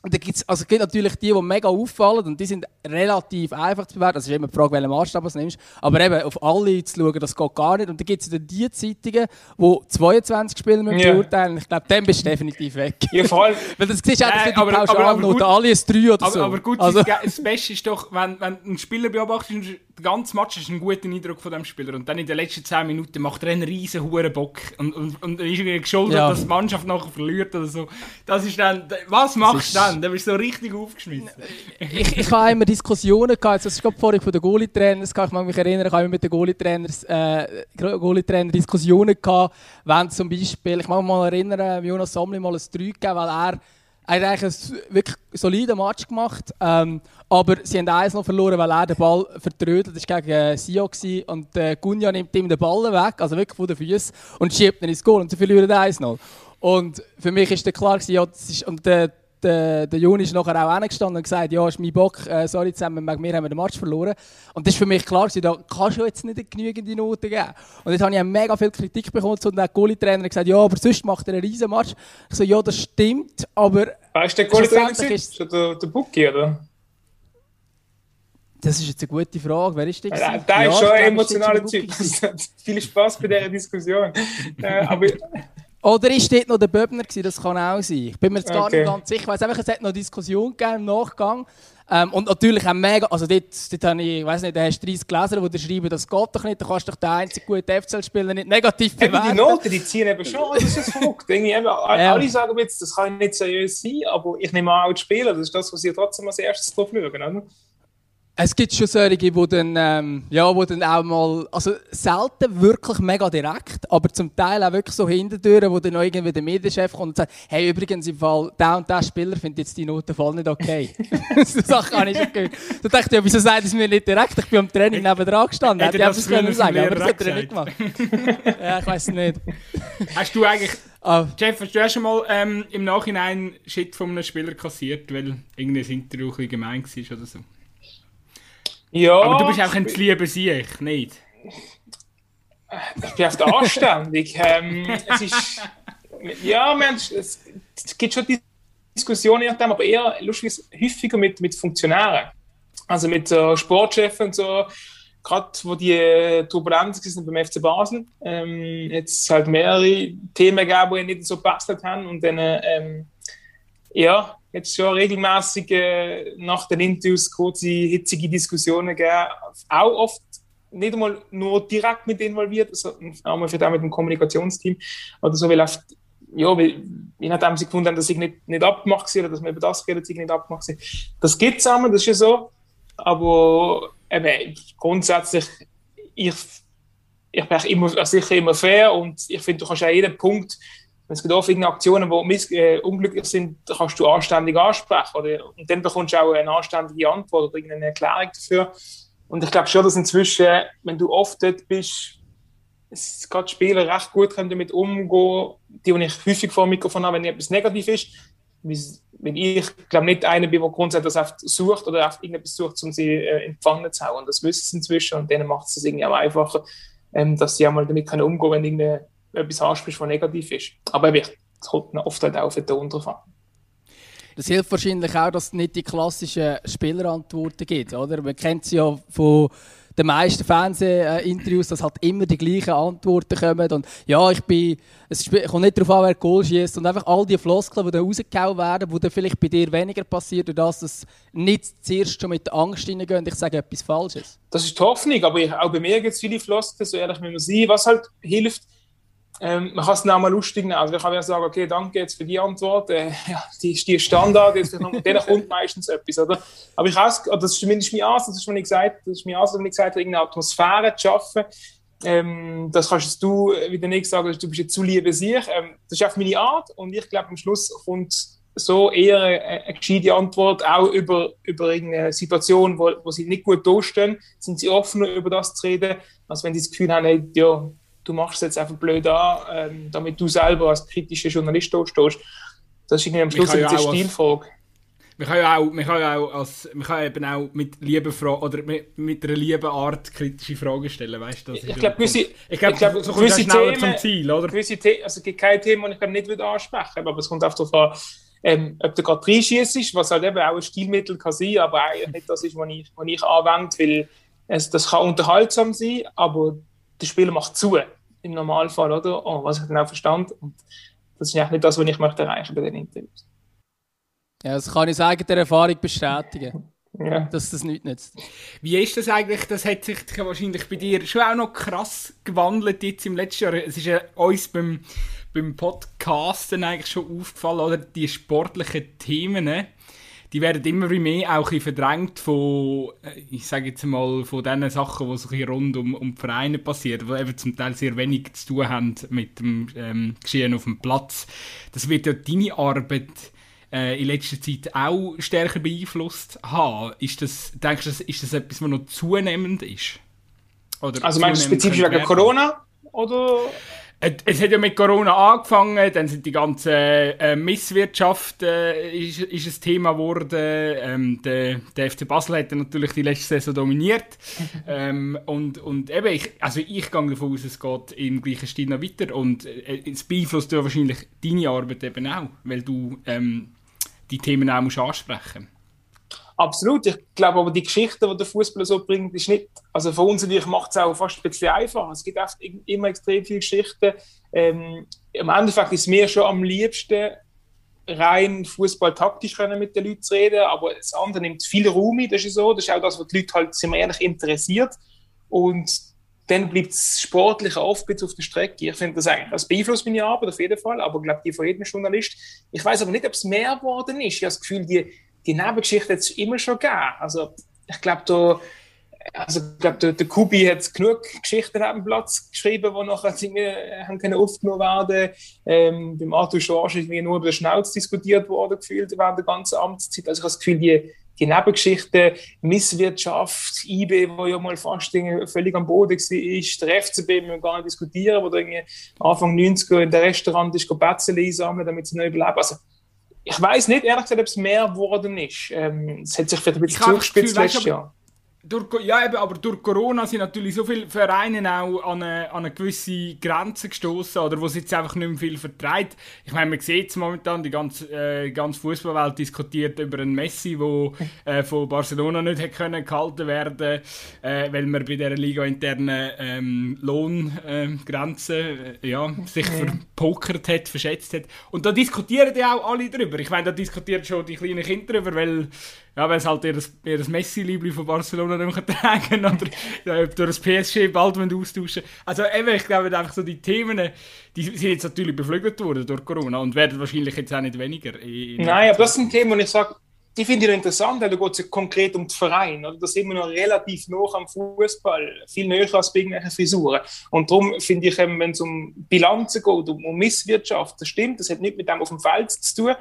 und da gibt's, also gibt natürlich die, die mega auffallen und die sind relativ einfach zu bewerten. Das ist immer die Frage, welchen Maßstab du nimmst. Aber eben auf alle zu schauen, das geht gar nicht. Und dann gibt es die Zeitungen, die 22 Spiele mit yeah. beurteilen. Ich glaube, dann bist du definitiv weg. Ja, vor allem. (laughs) Weil das siehst du auch, die Pauschalnoten, alle ein 3 oder aber, so. Aber gut, also. das Beste ist doch, wenn, wenn ein Spieler beobachtest der ganze Match ist ein guter Eindruck von dem Spieler und dann in den letzten 10 Minuten macht er einen riesen hohen Bock und, und, und ist irgendwie geschuldet, ja. dass die Mannschaft nachher verliert oder so. Das ist dann, was machst du dann? Dann bist du so richtig aufgeschmissen. ich, ich habe immer Diskussionen gehabt, das ist gerade vorhin von den Goalie-Trainers, ich mag mich erinnern, ich habe immer mit den Goalie-Trainers äh, Goalie Diskussionen gehabt, wenn zum Beispiel, ich mag mich mal erinnern, Jonas Somli mal ein 3 gegeben, weil er er hat eigentlich einen wirklich soliden Match gemacht, ähm, aber sie haben eins noch verloren, weil er den Ball vertrödelt ist gegen äh, Sio und äh, Gunja nimmt ihm den Ball weg, also wirklich von den Füßen und schiebt ihn ins Goal und sie verlieren eins noch. Und für mich ist dann klar gewesen, ja, das ist, und der, der, der Juni ist nachher auch hingestanden und gesagt, ja, ist mein Bock, äh, sorry zusammen, wir haben den Match verloren. Und das ist für mich klar da kannst du jetzt nicht genügend Noten geben. Und jetzt habe ich mega viel Kritik bekommen und der Goalie-Trainer gesagt, ja, aber sonst macht er einen riesen Match. Ich so, ja, das stimmt, aber... Weißt du, der Goalie-Trainer ist der, der Bucki, oder? Das ist jetzt eine gute Frage. Wer ist das? Ja, der ist schon ein emotionaler Typ. (laughs) Viel Spaß bei dieser Diskussion. äh, aber... Oder ist dort noch der Böbner gewesen? Das kann auch sein. Ich bin mir jetzt gar okay. nicht ganz sicher. Ich einfach, es hat noch Diskussion gegeben im Nachgang. Ähm, und natürlich auch mega, also dort, dort habe ich, ich weiß nicht, da hast du 30 Gläser, die schreiben, das geht doch nicht, da kannst du doch den einzigen guten FCL-Spieler nicht negativ bewerten. Die Noten, die ziehen eben schon, das ist verrückt. Irgendwie, eben, ja. Alle sagen jetzt, das kann nicht seriös sein, aber ich nehme auch die Spieler, das ist das, was sie trotzdem als erstes drauf schauen, oder? Es gibt schon solche, die dann, ähm, ja, wo dann auch mal, also selten wirklich mega direkt, aber zum Teil auch wirklich so hinterdurch, wo dann noch irgendwie der Medienchef kommt und sagt, hey, übrigens im Fall, der und der Spieler findet jetzt die Noten voll nicht okay. (laughs) (laughs) so Sachen habe ich schon gehört. Da dachte ich, ja, wieso sagt es mir nicht direkt? Ich bin am Training nebenan gestanden, hätte ich etwas können sagen, aber das hat er nicht gemacht. ja, ich weiß nicht. (laughs) Hast du eigentlich, ah. Jeff, hast du schon mal ähm, im Nachhinein Shit von einem Spieler kassiert, weil irgendein Interview ein bisschen gemein war oder so? Ja. Aber du bist auch ein lieber Sieg, nicht? Ich bin oft anständig. ähm, es ist, ja, Mensch, es, es gibt schon Diskussionen, aber eher lustig häufiger mit, mit Funktionären. Also mit äh, Sportchefs und so gerade wo die äh, Turbulenzen sind beim FC Basel, ähm, jetzt halt mehrere Themen gab, die nicht so gepasst haben und dann, ähm, ja, jetzt schon regelmäßig äh, nach den Interviews kurze hitzige Diskussionen gegeben, auch oft nicht einmal nur direkt mit involviert, sondern auch mal für mit dem Kommunikationsteam oder so, weil oft, ja, weil, nachdem sie gefunden haben, dass ich nicht, nicht abgemacht war oder dass wir über das geredet nicht abgemacht sind. Das gibt es zusammen, das ist ja so, aber eben, grundsätzlich, ich, ich bin immer, sicher immer fair und ich finde, du kannst auch jeden Punkt, es gibt auch irgendeine Aktionen, die äh, unglücklich sind, kannst du anständig ansprechen. Oder, und dann bekommst du auch eine anständige Antwort oder irgendeine Erklärung dafür. Und ich glaube schon, dass inzwischen, wenn du oft dort bist, es gerade Spieler recht gut können damit umgehen, die, die ich häufig vor dem Mikrofon habe, wenn etwas negativ ist, wenn ich glaube nicht einer bin, der grundsätzlich das sucht oder auf irgendetwas sucht, um sie äh, in zu hauen. Und das wissen sie inzwischen und denen macht es irgendwie auch einfacher, ähm, dass sie einmal damit können umgehen können, wenn irgendetwas anspricht, was negativ ist. Aber es kommt oft halt auch auf den Ton drauf an. Das hilft wahrscheinlich auch, dass es nicht die klassischen Spielerantworten gibt, oder? Man kennt sie ja von den meisten Fernsehinterviews, dass halt immer die gleichen Antworten kommen. Und ja, ich bin, es kommt nicht darauf an, wer Goal schießt. Und einfach all die Floskeln, die dann rausgehauen werden, die dann vielleicht bei dir weniger passiert, dass es nicht zuerst schon mit Angst hineingehen und ich sage etwas Falsches. Das ist die Hoffnung, aber auch bei mir gibt es viele Floskeln, so ehrlich wie man sein. Was halt hilft, ähm, man kann es dann auch mal lustig nehmen. Also ich kann ja sagen, okay, danke jetzt für die Antwort. Äh, (laughs) ja, die ist die Standard, jetzt denen kommt meistens etwas, oder? Aber ich auch, das ist zumindest mein Ansatz, das ist, ich gesagt, das ist mein Ansatz, wenn ich gesagt habe, irgendeine Atmosphäre zu schaffen. Ähm, das kannst du wieder nicht sagen, du bist jetzt zu liebe sich. Ähm, das ist einfach meine Art und ich glaube, am Schluss kommt so eher eine, eine gescheite Antwort, auch über, über irgendeine Situation, wo, wo sie nicht gut durchstehen, sind sie offener über das zu reden, als wenn sie das Gefühl haben, ja, du machst es jetzt einfach blöd an, ähm, damit du selber als kritischer Journalist stehst. Das ist irgendwie am Schluss eine Stilfrage. Man kann ja auch, man kann ja auch, als, man kann eben auch mit lieben oder mit, mit einer lieben Art kritische Fragen stellen, weißt du? Ich glaube, gewisse, ich glaub, glaub, so gewisse Themen, zum Ziel, oder? Gewisse The also es gibt keine Themen, die ich glaube nicht ansprechen würde, aber es kommt auch darauf an, ähm, ob du gerade reinschießt, was halt eben auch ein Stilmittel kann sein, aber eigentlich nicht das ist, was ich, was ich anwende, weil es, das kann unterhaltsam sein, aber der Spieler macht zu im Normalfall, oder? Oh, was ich genau verstanden. Und das ist eigentlich nicht das, was ich möchte erreichen bei den Interviews. Ja, das kann ich sagen, der Erfahrung bestätigen. Ja. Dass das nichts nützt. Wie ist das eigentlich? Das hat sich wahrscheinlich bei dir schon auch noch krass gewandelt jetzt im letzten Jahr. Es ist ja uns beim, beim Podcasten eigentlich schon aufgefallen, oder? Die sportlichen Themen, ne? Die werden immer mehr auch ein verdrängt von, äh, ich sage jetzt mal, von den Sachen, die so rund um, um die Vereine passieren, die eben zum Teil sehr wenig zu tun haben mit dem ähm, Geschehen auf dem Platz. Das wird ja deine Arbeit äh, in letzter Zeit auch stärker beeinflusst haben. Ist das, denkst du, ist das etwas, was noch zunehmend ist? Oder also meinst du spezifisch wegen Corona? Oder? Es hat ja mit Corona angefangen, dann sind die ganze äh, Misswirtschaft äh, ist, ist ein Thema geworden. Ähm, der, der FC Basel hat natürlich die letzte Saison dominiert. (laughs) ähm, und, und eben, ich, also ich gehe davon aus, es geht im gleichen Stil noch weiter. Und äh, es beeinflusst ja wahrscheinlich deine Arbeit eben auch, weil du ähm, die Themen auch musst ansprechen musst. Absolut. Ich glaube aber, die Geschichte, die der Fußball so bringt, ist nicht, also für uns natürlich macht es auch fast ein bisschen einfacher. Es gibt oft immer extrem viele Geschichten. Ähm, Im Endeffekt ist es mir schon am liebsten, rein Fußball taktisch können mit den Leuten zu reden, aber das andere nimmt viel Raum ein, das ist so. Das ist auch das, was die Leute halt, sind wir ehrlich, interessiert. Und dann bleibt das Sportliche oft auf der Strecke. Ich finde das eigentlich, das beeinflusst meine Arbeit auf jeden Fall, aber ich glaube, die von jedem Journalist. Ich weiß aber nicht, ob es mehr geworden ist. Ich habe das Gefühl, die, die Nebengeschichte hat es immer schon gegeben. Also ich glaube, da also ich glaube, der, der Kubi hat genug Geschichten dem Platz geschrieben, die nachher äh, haben aufgenommen werden. Ähm, beim Arthur Schorsch ist nur über den Schnauz diskutiert worden, gefühlt während der ganzen Amtszeit. Also ich habe das Gefühl, die, die Nebengeschichten, Misswirtschaft, IB, wo ja mal fast völlig am Boden war, der FCB, wir müssen gar nicht diskutieren, wo der Anfang 90er in der Restaurant ist, Betzel einsammeln, damit sie nicht überleben. Also ich weiß nicht, ehrlich gesagt, ob es mehr geworden ist. Ähm, es hat sich vielleicht ein bisschen zugespitzt letztes Jahr. Durch, ja, eben, aber durch Corona sind natürlich so viele Vereine auch an eine, an eine gewisse Grenze gestoßen oder wo es jetzt einfach nicht mehr viel vertreibt. Ich meine, man sieht es momentan, die ganze, äh, ganze Fußballwelt diskutiert über einen Messi, der (laughs) äh, von Barcelona nicht hätte können gehalten werden, äh, weil man bei der Liga internen ähm, Lohngrenzen äh, ja, sich verpokert hat, verschätzt hat. Und da diskutieren ja auch alle drüber. Ich meine, da diskutieren schon die kleinen Kinder drüber, weil ja, weil es halt ihr, ihr Messi-Liebling von Barcelona nicht mehr tragen oder durch das PSG bald austauschen Also eben, ich glaube einfach so die Themen, die sind jetzt natürlich beflügelt worden durch Corona und werden wahrscheinlich jetzt auch nicht weniger. Nein, aber das sind Themen, wo ich sage, die finde ich interessant, weil da geht es konkret um den Verein. Oder? Da sind wir noch relativ nah am Fußball, viel näher als bei irgendwelchen Frisuren. Und darum finde ich, wenn es um Bilanzen geht, um, um Misswirtschaft, das stimmt, das hat nicht mit dem auf dem Feld zu tun.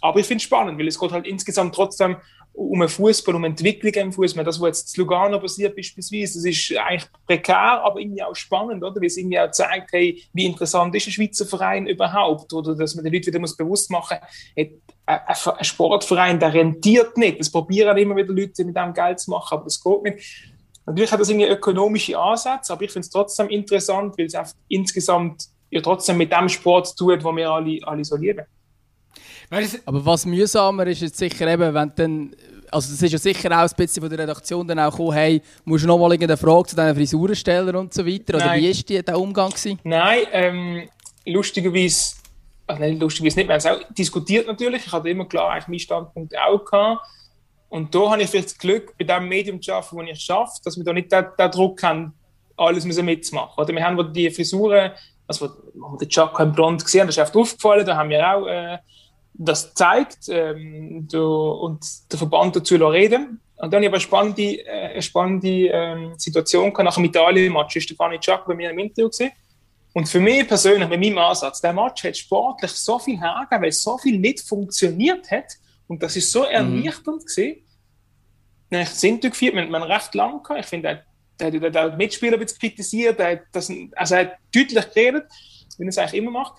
Aber ich finde es spannend, weil es geht halt insgesamt trotzdem um einen Fußball, um Entwicklung im Fußball. Das, was jetzt in Lugano passiert beispielsweise, das ist eigentlich prekär, aber irgendwie auch spannend, oder? Weil es irgendwie auch zeigt, hey, wie interessant ist ein Schweizer Verein überhaupt? Oder dass man den Leuten wieder bewusst machen muss, ein Sportverein, der rentiert nicht. Das probieren immer wieder Leute mit dem Geld zu machen, aber das geht nicht. Natürlich hat das irgendwie ökonomische Ansätze, aber ich finde es trotzdem interessant, weil es insgesamt ja trotzdem mit dem Sport tut, den wir alle, alle so lieben. Aber was mühsamer ist jetzt sicher eben, wenn dann, also das ist ja sicher auch ein bisschen von der Redaktion dann auch gekommen, hey, musst du noch mal irgendeine Frage zu diesen Frisurenstellern und so weiter, oder Nein. wie ist die, der Umgang gewesen? Nein, ähm, lustigerweise, also nein, lustigerweise nicht, wir haben es auch diskutiert natürlich, ich hatte immer klar eigentlich meinen Standpunkt auch gehabt. Und da habe ich vielleicht das Glück, bei dem Medium zu arbeiten, das ich schaffe, dass wir da nicht den, den Druck haben, alles müssen mitzumachen. Oder wir haben die Frisuren, also wo wir den Jaco im Blond gesehen das ist oft aufgefallen, da haben wir auch äh, das zeigt ähm, du, und der Verband dazu reden. Und dann habe ich eine spannende, äh, eine spannende ähm, Situation nach dem Italien-Match. Ist Stefani Ciac bei mir im Interview gesehen. Und für mich persönlich, mit meinem Ansatz, der Match hat sportlich so viel hergegeben, weil so viel nicht funktioniert hat. Und das ist so mhm. ernüchternd mhm. Dann habe ich das Interview geführt, wir haben recht lang gehabt. Ich finde, der, der, der Mitspieler ein bisschen kritisiert, der, das, also er hat deutlich geredet, wie er es eigentlich immer macht.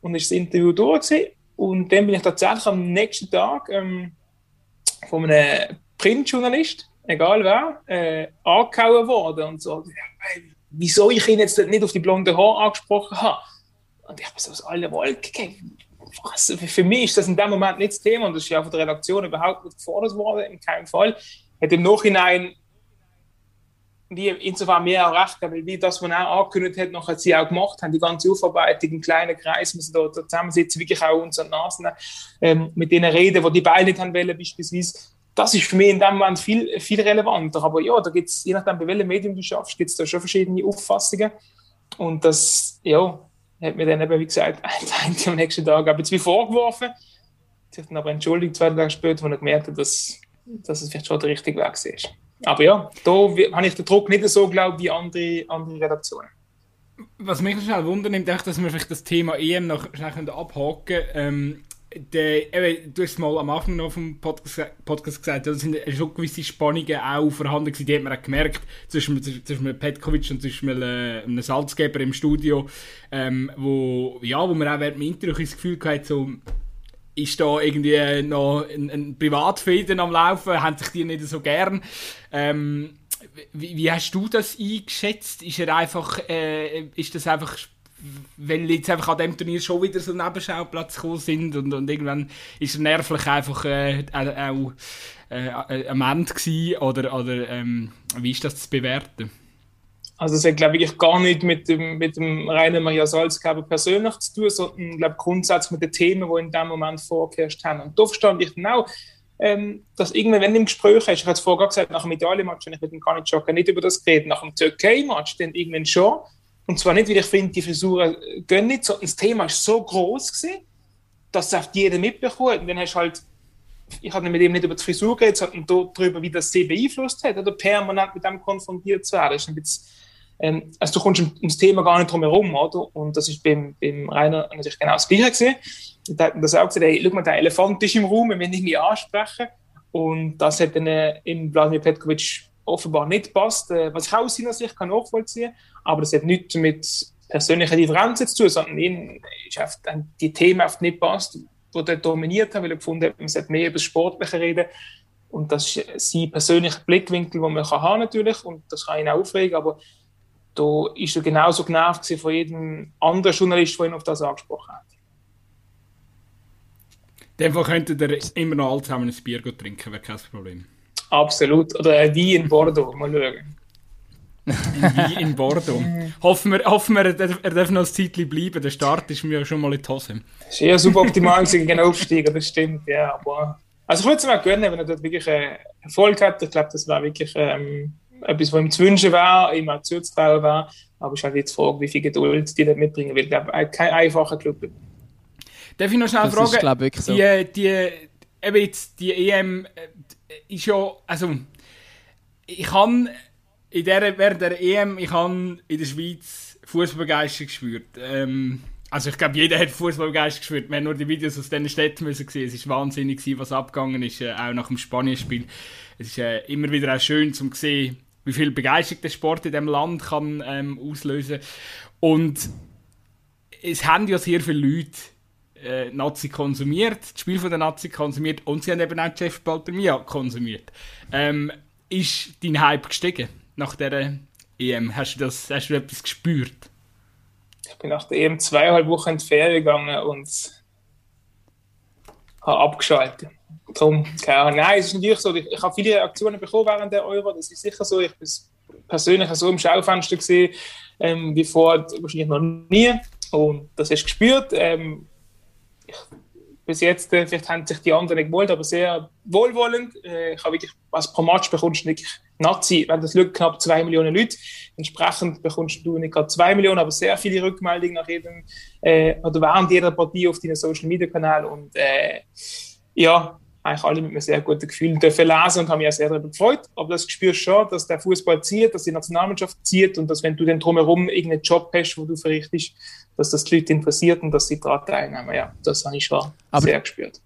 Und ist das Interview durch und dann bin ich tatsächlich am nächsten Tag ähm, von einem Printjournalist, egal wer, äh, angehauen worden und so, wieso ich ihn jetzt nicht auf die blonde Haare angesprochen habe. Und ich habe so aus allen Wolken was, für mich ist das in dem Moment nicht das Thema und das ist ja von der Redaktion überhaupt nicht gefordert worden, in keinem Fall. Hat im Nachhinein die insofern mehr auch recht weil wie das, was auch angekündigt hat, noch hat sie auch gemacht haben, die ganze Aufarbeitung im kleinen Kreis, müssen da, da zusammensitzen, wirklich auch unsere Nasen, ähm, mit denen reden, wo die beiden nicht haben wollen, beispielsweise. Das ist für mich in dem Moment viel, viel relevanter. Aber ja, da gibt es, je nachdem, bei welchem Medium du schaffst, gibt es da schon verschiedene Auffassungen. Und das, ja, hat mir dann eben, wie gesagt, (laughs) am nächsten Tag ein bisschen vorgeworfen. Ich habe dann aber entschuldigt, zwei Tage später, als er gemerkt hat, dass, dass es vielleicht schon der richtige Weg ist. Aber ja, da habe ich den Druck nicht so, glaube wie andere, andere Redaktionen. Was mich noch schnell wundert, ist, dass wir vielleicht das Thema EM noch schnell abhaken können. Ähm, du hast mal am Anfang noch vom Podcast, Podcast gesagt, da sind schon gewisse Spannungen auch vorhanden gewesen, die hat man auch gemerkt, zwischen, zwischen Petkovic und zwischen äh, einem Salzgeber im Studio, ähm, wo, ja, wo man auch während dem Interview das Gefühl hatte, so, ist da irgendwie noch ein, ein Privatfäden am Laufen, haben sich die nicht so gern. Ähm, wie, wie, hast du das eingeschätzt? Ist er einfach, äh, ist das einfach, weil jetzt einfach an dem Turnier schon wieder so Nebenschauplatz gekommen sind und, und irgendwann ist er nervlich einfach äh, auch äh, am Ende gewesen, oder, oder ähm, wie ist das zu bewerten? Also es hat, glaube ich, gar nicht mit dem, mit dem reinen Maria Salzgeber persönlich zu tun, sondern, glaube grundsätzlich mit den Themen, die in dem Moment vorgeherrscht haben. Und da verstand ich auch, ähm, dass irgendwann, wenn du im Gespräch hast, ich habe es vorher gesagt, nach dem Italien-Match, wenn ich mit dem Kanitschocker nicht über das geredet, nach dem Türkei-Match dann irgendwann schon. Und zwar nicht, weil ich finde, die Frisuren gehen nicht, sondern das Thema ist so groß gewesen, dass es oft jeder mitbekommt. Und dann hast du halt, ich habe mit ihm nicht über die Frisur geredet, sondern darüber, wie das sie beeinflusst hat, oder permanent mit dem konfrontiert zu werden. Das ist ein bisschen ähm, also du kommst ums Thema gar nicht drum herum, oder? Und das ist beim, beim Rainer natürlich genau das Gleiche gewesen. Da hat das auch gesagt, hey, schau mal, der Elefant ist im Raum, wir müssen ihn ansprechen. Und das hat dann äh, im Vladimir Petkovic offenbar nicht gepasst, äh, was ich auch aus seiner Sicht kann nachvollziehen aber das hat nichts mit persönlichen Differenzen zu tun, sondern ihnen ist oft, die Themen oft nicht passt, die er dominiert hat, weil er gefunden hat, man sollte mehr über das Sportliche reden Und das ist sein persönlicher Blickwinkel, den man kann haben natürlich und das kann ihn auch aufregen, aber da ist er genauso genervt von jedem anderen Journalist, der ihn auf das angesprochen hat. In dem Fall könntet ihr immer noch alle zusammen ein Bier trinken, wäre kein Problem. Absolut. Oder ein Wein in Bordeaux, mal schauen. Wie in Bordeaux. (laughs) hoffen wir, hoffen wir, er darf noch ein Zeitchen bleiben. Der Start ist mir schon mal in die Hose. Das ist eher suboptimal gegen Aufsteiger, das stimmt, ja. Aber, also ich würde es mir gönnen, wenn er dort wirklich äh, Erfolg hat. Ich glaube, das wäre wirklich ähm, etwas, was ihm zu wünschen wäre, ihm auch zuzutrauen wäre. Aber es ist halt jetzt die Frage, wie viel Geduld die dort mitbringen will. Ich glaube, kein einfacher Club. Darf ich noch schnell das fragen? Ist, glaube ich, so. Die, die, eben jetzt, die EM äh, ist ja, also ich kann in der, während der EM, ich habe in der Schweiz Fußballbegeisterung gespürt. Ähm, also ich glaube, jeder hat Fußballbegeisterung gespürt. Wir haben nur die Videos aus diesen Städten müssen sehen. Es war wahnsinnig, was abgegangen ist, äh, auch nach dem Spanien-Spiel. Es ist äh, immer wieder auch schön zu sehen, wie viel Begeisterung der Sport in diesem Land kann ähm, auslösen Und es haben ja sehr viele Leute äh, Nazi konsumiert, das Spiel von der Nazi konsumiert und sie haben eben auch Jeff Baltermia konsumiert. Ähm, ist dein Hype gestiegen? nach der EM? Hast du, das, hast du etwas gespürt? Ich bin nach der EM zweieinhalb Wochen in die Ferien gegangen und habe abgeschaltet. Darum, keine Nein, es ist natürlich so, ich, ich habe viele Reaktionen bekommen während der Euro, das ist sicher so. Ich bin persönlich so im Schaufenster gesehen, ähm, wie vorher wahrscheinlich noch nie. Und das hast du gespürt. Ähm, ich bis jetzt, äh, vielleicht haben sich die anderen nicht gewollt, aber sehr wohlwollend. Äh, ich habe wirklich, was pro Match bekommst du wirklich Nazi, wenn das schaut, knapp zwei Millionen Leute. Entsprechend bekommst du nicht gerade zwei Millionen, aber sehr viele Rückmeldungen nach jedem, äh, oder während jeder Partie auf deinen Social Media Kanal und, äh, ja, eigentlich alle mit einem sehr guten Gefühl lesen und haben mich auch sehr darüber gefreut. Aber das spürst du schon, dass der Fußball zieht, dass die Nationalmannschaft zieht und dass wenn du dann drumherum irgendeinen Job hast, wo du verrichtest, dass das die Leute interessiert und dass sie daran teilnehmen. Ja, das habe ich schon Aber sehr gespürt.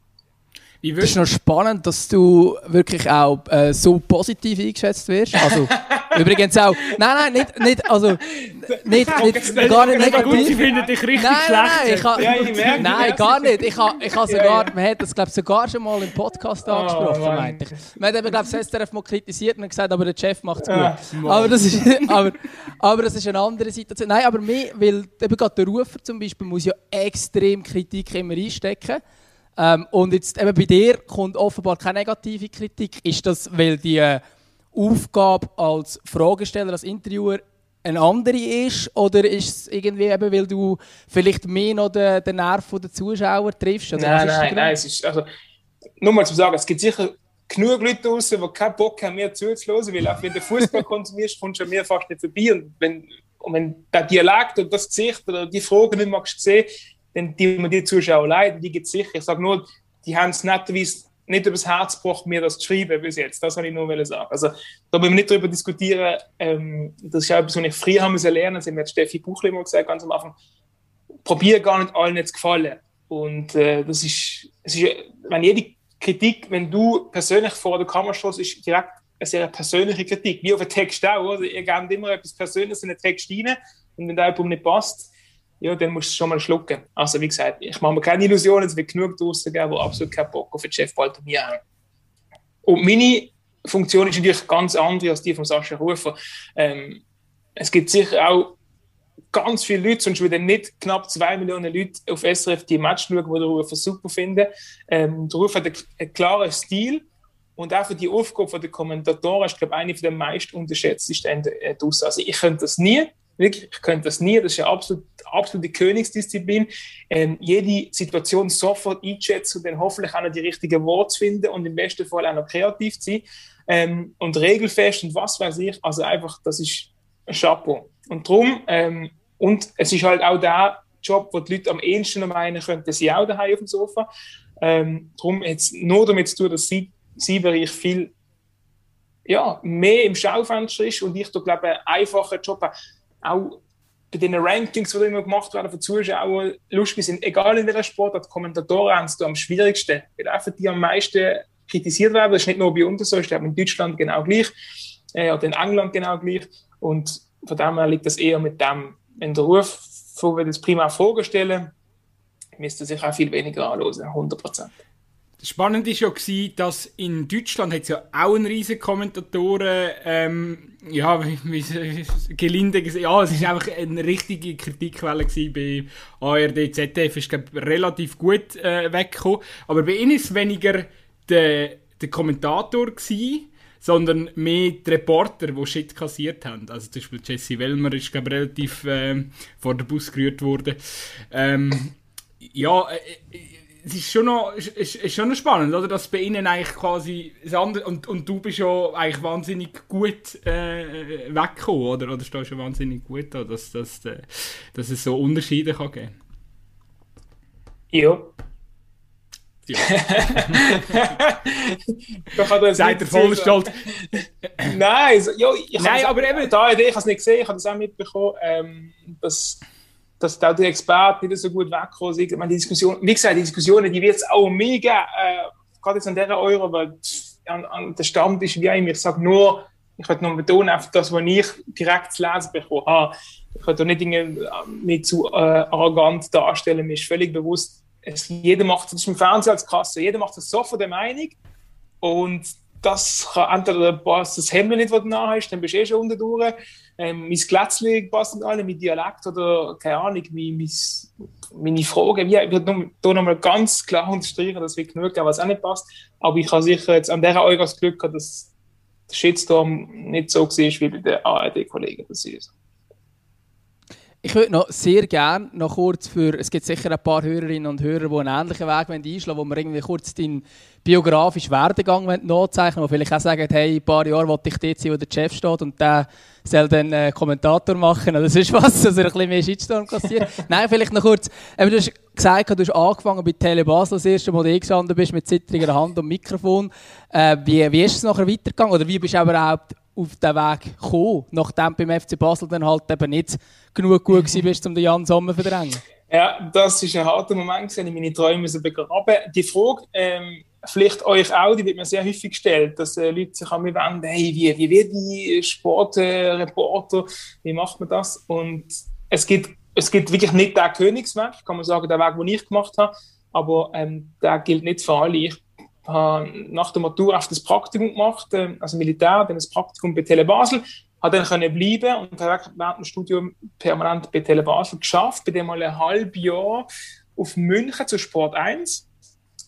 Es ist noch spannend, dass du wirklich auch äh, so positiv eingeschätzt wirst. Also, (laughs) übrigens auch. Nein, nein, nicht, nicht also, nicht, nicht, gar nicht negativ. Sie finden dich richtig nein, schlecht. Nein, ich ha, ja, ich nein gar nicht. Ich habe ich ha sogar, man hat das, glaube sogar schon mal im Podcast oh, angesprochen, oh, meinte ich. Man hat eben, glaube ich, das SRF mal kritisiert und gesagt, aber der Chef macht es gut. Ja, aber, das ist, aber, aber das ist eine andere Situation. Nein, aber mir, weil eben gerade der Rufer zum Beispiel muss ja extrem Kritik immer einstecken. Ähm, und jetzt eben bei dir kommt offenbar keine negative Kritik. Ist das, weil die äh, Aufgabe als Fragesteller, als Interviewer eine andere ist? Oder ist es irgendwie eben, weil du vielleicht mehr noch den, den Nerv der Zuschauer triffst? Oder nein, nein, nein. Es ist, also, nur mal zu sagen, es gibt sicher genug Leute draußen, die keinen Bock haben, mir zuzuhören, weil auch wenn du Fußball (laughs) konsumierst, kommst du mir fast nicht vorbei. Und wenn, und wenn der Dialekt oder das Gesicht oder die Fragen nicht magst sehen, dann die man die Zuschauer leiden, die gibt es sicher. Ich sage nur, die haben es netterweise nicht übers Herz gebracht, mir das zu schreiben bis jetzt. Das wollte ich nur sagen. Also, da wollen wir nicht darüber diskutieren. Ähm, das ist auch etwas, was ich früher haben müssen lernen. Das hat Steffi Buchli mal gesagt, ganz am Anfang. Probiere gar nicht allen zu gefallen. Und äh, das ist, es ist, wenn jede Kritik, wenn du persönlich vor der Kamera stehst, ist direkt eine sehr persönliche Kritik. Wie auf einem Text auch. Oder? Ihr gebt immer etwas Persönliches in den Text rein. Und wenn der jemand nicht passt, ja, dann musst du es schon mal schlucken. Also wie gesagt, ich mache mir keine Illusionen, es wird genug draußen geben, die absolut keinen Bock auf den Chef Walter mir haben. Und meine Funktion ist natürlich ganz andere als die von Sascha Rufer. Ähm, es gibt sicher auch ganz viele Leute, sonst würden nicht knapp zwei Millionen Leute auf SRF die Match schauen, die der Rufer super finden. Ähm, der Rufer hat einen, klaren Stil und auch für die Aufgabe der Kommentatoren ist, glaube ich, eine der meist unterschätztesten draußen. Also ich könnte das nie, Wirklich, ich könnte das nie. Das ist eine absolut, absolute Königsdisziplin. Ähm, jede Situation sofort einschätzen und dann hoffentlich auch noch die richtigen Worte finden und im besten Fall auch noch kreativ zu sein. Ähm, und regelfest und was weiß ich. Also einfach, das ist ein Chapeau. Und darum, ähm, und es ist halt auch der Job, wo die Leute am ehesten meinen könnten, sie auch daheim auf dem Sofa. Ähm, darum jetzt nur damit zu tun, dass sie, sie ich viel ja, mehr im Schaufenster ist und ich da glaube, einen einfachen Job habe auch bei den Rankings, die immer gemacht werden von Zuschauern, lustig sind, egal in welcher Sportart, Kommentatoren haben es am schwierigsten, weil einfach die am meisten kritisiert werden. Das ist nicht nur bei uns so, ist in Deutschland genau gleich äh, oder in England genau gleich. Und von dem her liegt das eher mit dem, wenn der Ruf, wo wir das prima vorstellen, müsste sich auch viel weniger anhören, 100 Prozent. Spannend ist ja gewesen, dass in Deutschland hat ja auch einen riesen Kommentatoren, ähm, ja, (laughs) gelinde gesagt, ja, es ist einfach eine richtige Kritikquelle bei ARD, ZDF, ist glaube relativ gut äh, weggekommen, aber bei ihnen ist es weniger der, der Kommentator gewesen, sondern mehr die Reporter, die Shit kassiert haben. Also zum Beispiel Jesse Wellmer ist glaube relativ äh, vor der Bus gerührt worden. Ähm, ja, äh, es ist schon noch, ist, ist schon noch spannend, oder? Dass bei ihnen eigentlich quasi das andere, und, und du bist ja eigentlich wahnsinnig gut äh, weggekommen, oder? Oder stehst du wahnsinnig gut da, dass, dass, äh, dass es so Unterschiede kann geben Ja. Ja. (laughs) Seid ihr voll stolz? Nein, also, ja, ich Nein, aber eben... Da ich habe es nicht gesehen, ich habe das auch mitbekommen, ähm, dass dass da die Experten nicht so gut wegkommen sind. Ich meine, die Diskussion, wie gesagt, die Diskussionen, die wird es auch mega, äh, gerade jetzt an dieser Euro, weil an, an der Stammtisch wie immer, ich sage nur, ich möchte nur betonen, einfach das, was ich direkt zu lesen bekommen habe. Ich möchte nicht, Dinge, nicht zu äh, arrogant darstellen, mir ist völlig bewusst, es, jeder macht das im Fernsehen als Kasse, jeder macht das so von der Meinung und das kann entweder passt das Hemd nicht, was du hast, dann bist du eh schon unten durch. Ähm, mein Glätzchen passt nicht alle, mein Dialekt oder keine Ahnung, mein, mein, meine Fragen. Ich würde hier nochmal ganz klar unterstreichen, dass wir genug haben, was auch nicht passt. Aber ich habe sicher jetzt an dieser Eure das Glück gehabt, dass der Shitstorm nicht so war wie bei den ARD-Kollegen. Das ist ich würde noch sehr gerne noch kurz für, es gibt sicher ein paar Hörerinnen und Hörer, die einen ähnlichen Weg einschlagen wollen, wo wir irgendwie kurz deinen biografischen Werdegang nachzeichnen die vielleicht auch sagen, hey, in ein paar Jahre wollte ich dort sein, wo der Chef steht und der soll dann äh, Kommentator machen oder (laughs) sonst was, dass er ein bisschen mehr Shitstorm kassiert. (laughs) Nein, vielleicht noch kurz, eben, du hast gesagt, du hast angefangen bei Tele Basel, das erste Mal eingestanden bist mit zittriger Hand und Mikrofon. Äh, wie, wie ist es nachher weitergegangen oder wie bist du überhaupt auf den Weg gekommen, nachdem beim FC Basel dann halt eben nicht genug gut bist, um den Jan Sommer zu verdrängen? Ja, das ist ein harter Moment, gewesen, ich meine Träume so begraben. Die Frage, ähm, vielleicht euch auch, die wird mir sehr häufig gestellt, dass äh, Leute sich an mich wenden, hey, wie, wie wird die Sportreporter, äh, wie macht man das? Und es gibt, es gibt wirklich nicht den Königsweg, kann man sagen, der Weg, den ich gemacht habe, aber ähm, der gilt nicht für alle. Ich habe nach der Matur auf das Praktikum gemacht, äh, also Militär, dann das Praktikum bei Tele Basel, habe dann können bleiben und habe während dem Studium permanent bei Tele Basel geschafft, bei dem mal ein halbes Jahr auf München zu Sport 1,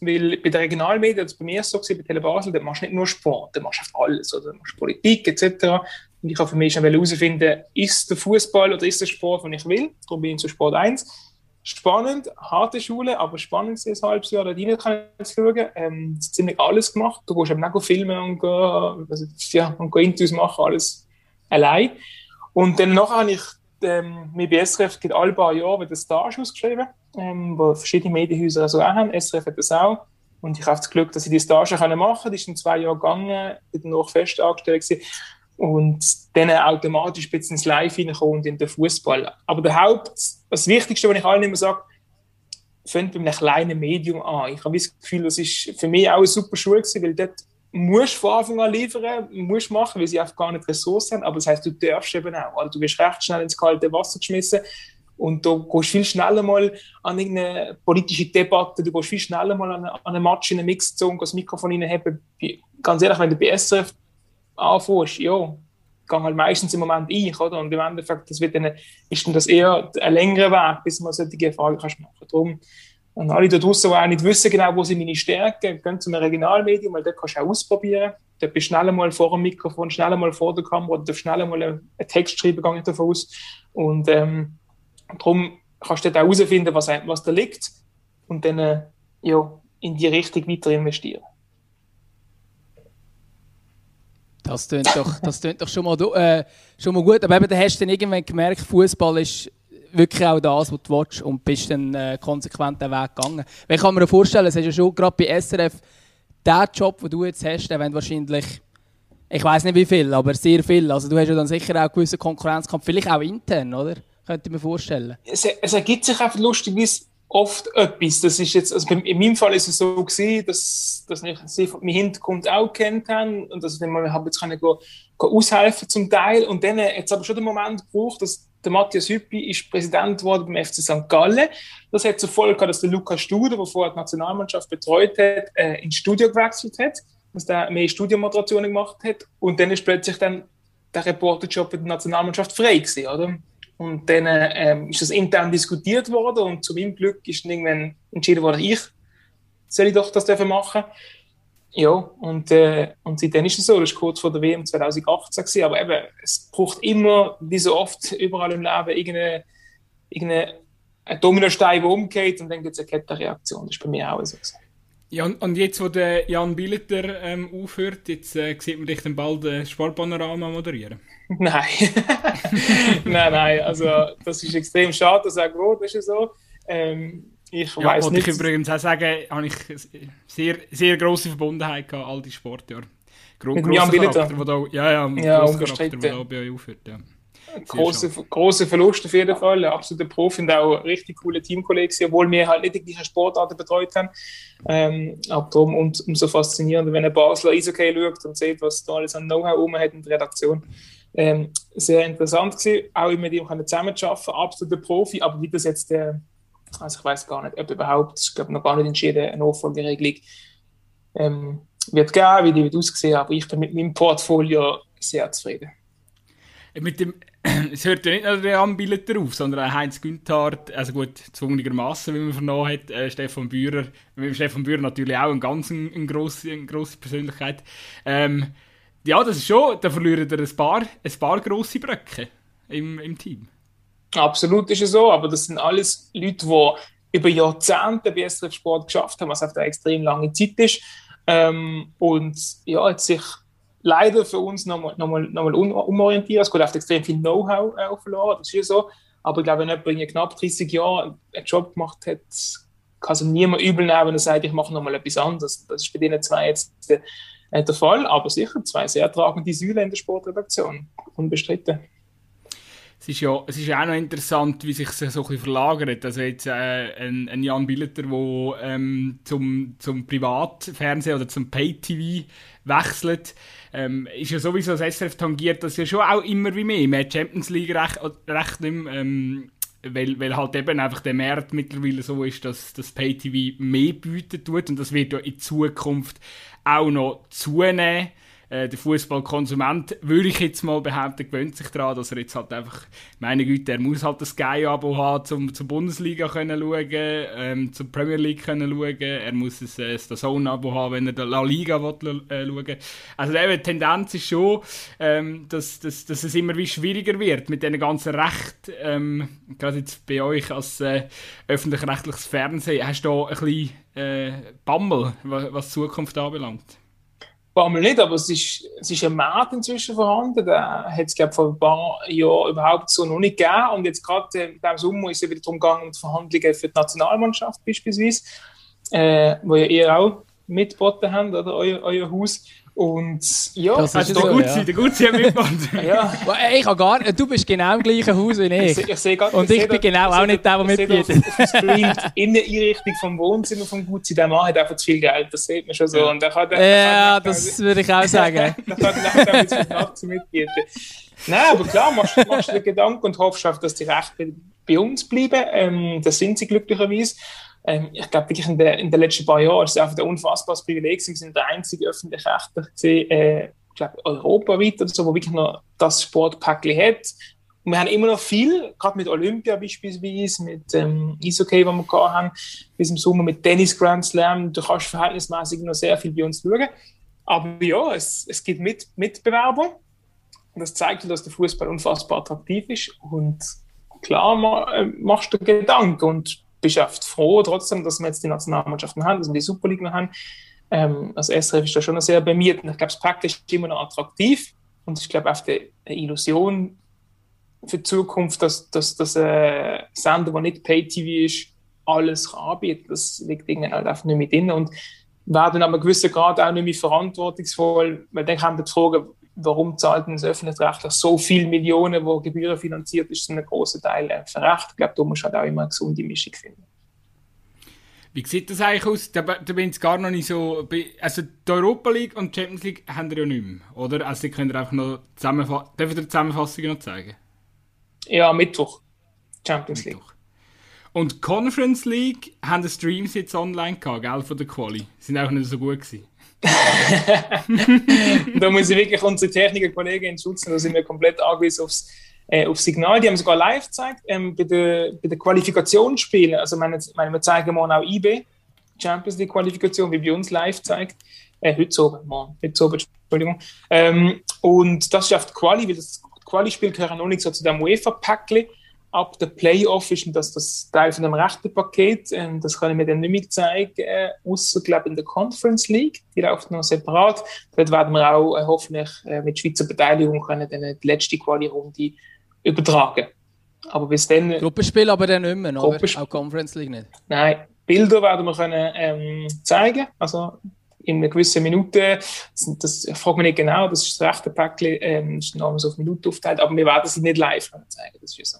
weil bei der Regionalmedien, das bei mir so gewesen, bei Tele Basel, da machst du nicht nur Sport, da machst du alles, oder? Du machst Politik etc. Und ich habe für mich schon herausfinden, ist der Fußball oder ist der Sport, den ich will, darum bin ich zu Sport 1 spannend, harte Schule, aber spannend ist ein halbes Jahr da rein zu schauen. Ähm, ziemlich alles gemacht. Du gehst eben auch filmen und, go, also, ja, und Interviews machen, alles allein. Und dann nachher habe ich ähm, mit SRF gibt alle paar Jahre wieder Stage ausgeschrieben, ähm, wo verschiedene Medienhäuser also auch haben. SRF hat das auch. Und ich habe das Glück, dass ich die Stage machen kann. Die ist in zwei Jahren gegangen, bin noch fest angestellt gewesen und dann automatisch ein bisschen ins Live hineinkommen und in den Fußball. Aber der Haupt, das Wichtigste, was ich allen immer sage, fängt bei einem kleinen Medium an. Ich habe das Gefühl, das ist für mich auch eine super Schule gewesen, weil dort musst du von Anfang an liefern, musst machen, weil sie einfach gar nicht Ressourcen haben. Aber das heißt, du darfst eben auch. Also du wirst recht schnell ins kalte Wasser geschmissen und du gehst viel schneller mal an irgendeine politische Debatte, du gehst viel schneller mal an, einen Match in eine Mixzone, das Mikrofon reinheben. Ganz ehrlich, wenn du bei SRF anfängst, ja, gehe halt meistens im Moment ein, oder? Und im Endeffekt, das wird dann, ist dann das eher ein längerer Weg, bis man solche Erfahrungen machen kann. Darum, und alle da draußen, die auch nicht wissen genau, wo sind meine Stärken, gehen zu einem Regionalmedium, weil dort kannst du auch ausprobieren. Dort bist du schneller mal vor dem Mikrofon, schneller mal vor der Kamera, darfst schneller mal einen Text schreiben, gehe ich davon aus. Und ähm, darum kannst du dort auch herausfinden, was, was da liegt und dann äh, ja, in die Richtung weiter investieren. Das klingt doch, das klingt doch schon, mal, äh, schon mal gut. Aber eben, dann hast du dann irgendwann gemerkt, Fußball ist wirklich auch das, was du willst und bist dann äh, konsequent den Weg gegangen. Ich kann mir vorstellen, es ist ja schon gerade bei SRF, der Job, den du jetzt hast, der wahrscheinlich, ich weiß nicht wie viel, aber sehr viel. Also du hast ja dann sicher auch einen gewissen Konkurrenzkampf, vielleicht auch intern, oder? Könnte ich mir vorstellen. Es, es ergibt sich einfach lustigerweise oft etwas. Das ist jetzt, also in meinem Fall ist es so gewesen, dass, dass ich sie meinen Hintergrund auch kennt haben und dass ich dann mal habe jetzt können go, go aushelfen zum Teil und dann jetzt aber schon den Moment gebraucht, dass der Matthias Hüppi ist Präsident geworden beim FC St. Gallen. Das hat zur Folge gehabt, dass der Lukas Studer, der vorher die Nationalmannschaft betreut hat, äh, ins Studio gewechselt hat, dass der mehr Studiomoderationen gemacht hat. Und dann ist plötzlich dann der Reporterjob für die Nationalmannschaft frei gewesen, oder? Und dann ähm, ist das intern diskutiert worden und zu meinem Glück ist dann irgendwann entschieden worden, ich soll ich doch das dürfen machen. Ja, und, äh, und seitdem ist es so, das war kurz vor der WM 2018 gewesen, aber eben, es braucht immer, wie so oft überall im Leben, irgendeine, irgendeine Dominostein, der umgeht und dann gibt es eine Kettenreaktion. Das ist bei mir auch so. Ja, und jetzt, wo der Jan Billeter ähm, aufhört, jetzt äh, sieht man dich dann bald äh, Sportpanorama moderieren. (laughs) Nein. (laughs) nein, nein, also das ist extrem schade, das sage ich, das ist so. Ähm, ich ja, weiß nicht. ich übrigens auch sagen, habe ich sehr, sehr grosse Verbundenheit gehabt, all die Sportjahre. Gro Mit Jan Billeter? Ja, ja, ja Charakter, der da bei euch aufhört, ja. Große, große Verlust auf jeden Fall. Ein absoluter Profi und auch ein richtig cooler Teamkollege, obwohl wir halt nicht die gleichen Sportarten betreut haben. Ähm, aber darum und, umso faszinierender, wenn ein Basler Eishockey schaut und sieht, was da alles an Know-how rum hat in der Redaktion. Ähm, sehr interessant gewesen, auch mit ihm zusammenzuarbeiten, absoluter Profi, aber wie das jetzt, äh, also ich weiß gar nicht, ob überhaupt, ich glaube noch gar nicht entschieden, eine Nachfolgeregelung ähm, wird geben, wie die wird aussehen, aber ich bin mit meinem Portfolio sehr zufrieden. Mit dem, (clears throat) es hört ja nicht nur der Anbieter auf, sondern auch Heinz Günthardt, also gut, zwungenermaßen, wie man vernommen hat, äh, Stefan Bührer, Stefan Bührer natürlich auch eine ganz eine, eine grosse, eine grosse Persönlichkeit. Ähm, ja, das ist schon, da verlieren wir ein paar, ein paar grosse Bröcke im, im Team. Absolut ist es so, aber das sind alles Leute, die über Jahrzehnte bei SRF Sport geschafft haben, was auf eine extrem lange Zeit ist. Ähm, und ja, jetzt sich leider für uns nochmal noch mal, noch mal umorientieren. Es geht oft extrem viel Know-how äh, verloren, das ist ja so. Aber ich glaube, wenn jemand in knapp 30 Jahren einen Job gemacht hat, kann es niemand übel nehmen, wenn er sagt, ich mache nochmal etwas anderes. Das ist bei denen zwei jetzt der, äh, der Fall, aber sicher zwei sehr tragende Säulen in der Sportredaktion, unbestritten es ist ja es ist auch noch interessant, wie sich das so ein verlagert. Also jetzt äh, ein, ein Jan Billeter, der ähm, zum, zum Privatfernsehen oder zum Pay-TV wechselt, ähm, ist ja sowieso das SRF tangiert das ja schon auch immer wie mehr. Mehr Champions League recht, recht ähm, weil, weil halt eben einfach der Markt mittlerweile so ist, dass das Pay-TV mehr bieten tut und das wird ja in Zukunft auch noch zunehmen. Äh, der Fußballkonsument, würde ich jetzt mal behaupten, gewöhnt sich daran, dass er jetzt halt einfach, meine Güte, er muss halt das Sky-Abo haben, zum zur Bundesliga können schauen, ähm, zur Premier League können schauen, er muss ein, äh, das Zone-Abo haben, wenn er die La Liga will, äh, schauen. Also eben, die Tendenz ist schon, ähm, dass, dass, dass es immer wie schwieriger wird mit diesen ganzen Rechten, ähm, gerade jetzt bei euch als äh, öffentlich-rechtliches Fernsehen, hast du da ein bisschen äh, Bammel, was, Zukunft anbelangt? Bammel nicht, aber es ist, es ist ein Markt inzwischen vorhanden. Da hat es, glaube vor ein paar Jahren überhaupt so noch nicht gegeben. Und jetzt gerade äh, diesem Sommer ist es wieder darum gegangen, um die Verhandlungen für die Nationalmannschaft beispielsweise, äh, wo ihr auch mitgeboten habt, oder euer, euer Haus. Und ja, das ist also der Gutzi, ja. der Gutzi hat mitgemacht. (laughs) ja. Ich habe gar Du bist genau im gleichen Haus wie ich. ich, ich grad, Und ich, ich bin genau auch nicht der, der mitbietet. Auf, auf Screen in der Einrichtung vom Wohnzimmer vom Gutzi, der Mann hat einfach zu viel Geld, das sieht man schon so. Und der kann, der, ja, der das würde ich auch sagen. (laughs) der kann nachher ein bisschen nachts mitbieten. Nein, aber klar, machst, du dir Gedanken und hoffst, dass die Rechte bei uns bleiben. Ähm, das sind sie glücklicherweise ähm, ich glaube wirklich in, der, in den letzten paar Jahren ist es einfach ein unfassbares Privileg, wir sind der einzige gesehen, äh, europaweit oder so, wo wirklich noch das Sportpäckchen hat. Und wir haben immer noch viel, gerade mit Olympia beispielsweise, mit ähm, Eishockey, was wir gehabt haben, bis im Sommer mit Tennis Grand Slam. Du kannst verhältnismäßig noch sehr viel bei uns schauen. Aber ja, es, es gibt mit, Mitbewerber. Das zeigt, dass der Fußball unfassbar attraktiv ist. Und klar äh, machst du Gedanken. Und oft froh trotzdem, dass wir jetzt die Nationalmannschaften haben, dass wir die Superliga noch haben. Ähm, also SRF ist da schon sehr bemüht. Und ich glaube, Pack ist immer noch attraktiv. Und ich glaube, auf die Illusion für die Zukunft, dass, dass, dass ein äh, Sender, der nicht Pay-TV ist, alles anbieten. Das liegt irgendwie halt einfach nicht mit drin. Und werden aber gewissen Grad auch nicht mehr verantwortungsvoll, weil dann kommt die Frage, warum zahlt denn das öffentlich-rechtlich so viele Millionen, wo Gebühren finanziert ist, ein großer Teil äh, verrecht. Ich glaube, da muss halt auch immer eine gesunde Mischung finden. Wie sieht das eigentlich aus? Da, da bin ich gar noch nicht so. Also, die Europa League und die Champions League haben wir ja nicht mehr, oder? Also, die könnt ihr einfach noch zusammenfassen. Dürft ihr die Zusammenfassung noch zeigen? Ja, Mittwoch. Champions League. Mittwoch. Und Conference League haben die Streams jetzt online gehabt, gell, von der Quali. Sind auch nicht so gut gewesen. (laughs) da muss ich wirklich unsere Techniker-Kollegen schützen, da sind wir komplett angewiesen aufs, äh, aufs Signal. Die haben sogar live gezeigt ähm, bei den bei der Qualifikationsspielen. Also, meine, meine, wir zeigen morgen auch IB, Champions League-Qualifikation, wie bei uns live zeigt. Äh, heute oben, morgen, heute oben, Entschuldigung. Ähm, und das auf der Quali, weil das Quali-Spiel gehören noch nicht so zu dem UEFA-Packli ab der Playoff ist das das Teil von dem rechten Paket. Ähm, das kann ich mir dann nicht mehr zeigen, äh, außer glaube in der Conference League. Die läuft noch separat. Dort werden wir auch äh, hoffentlich äh, mit Schweizer Beteiligung können dann die letzte Quali-Runde übertragen. Aber bis dann. Äh, Gruppenspiel aber dann nicht mehr, oder? Auch Conference League nicht. Nein, Bilder werden wir können ähm, zeigen. Also in einer gewissen Minute. Das, das ich frage mich nicht genau, das ist das rechte Päckchen, ähm, ist noch so auf Minute aufgeteilt, aber wir werden sie nicht live zeigen. Das ist so.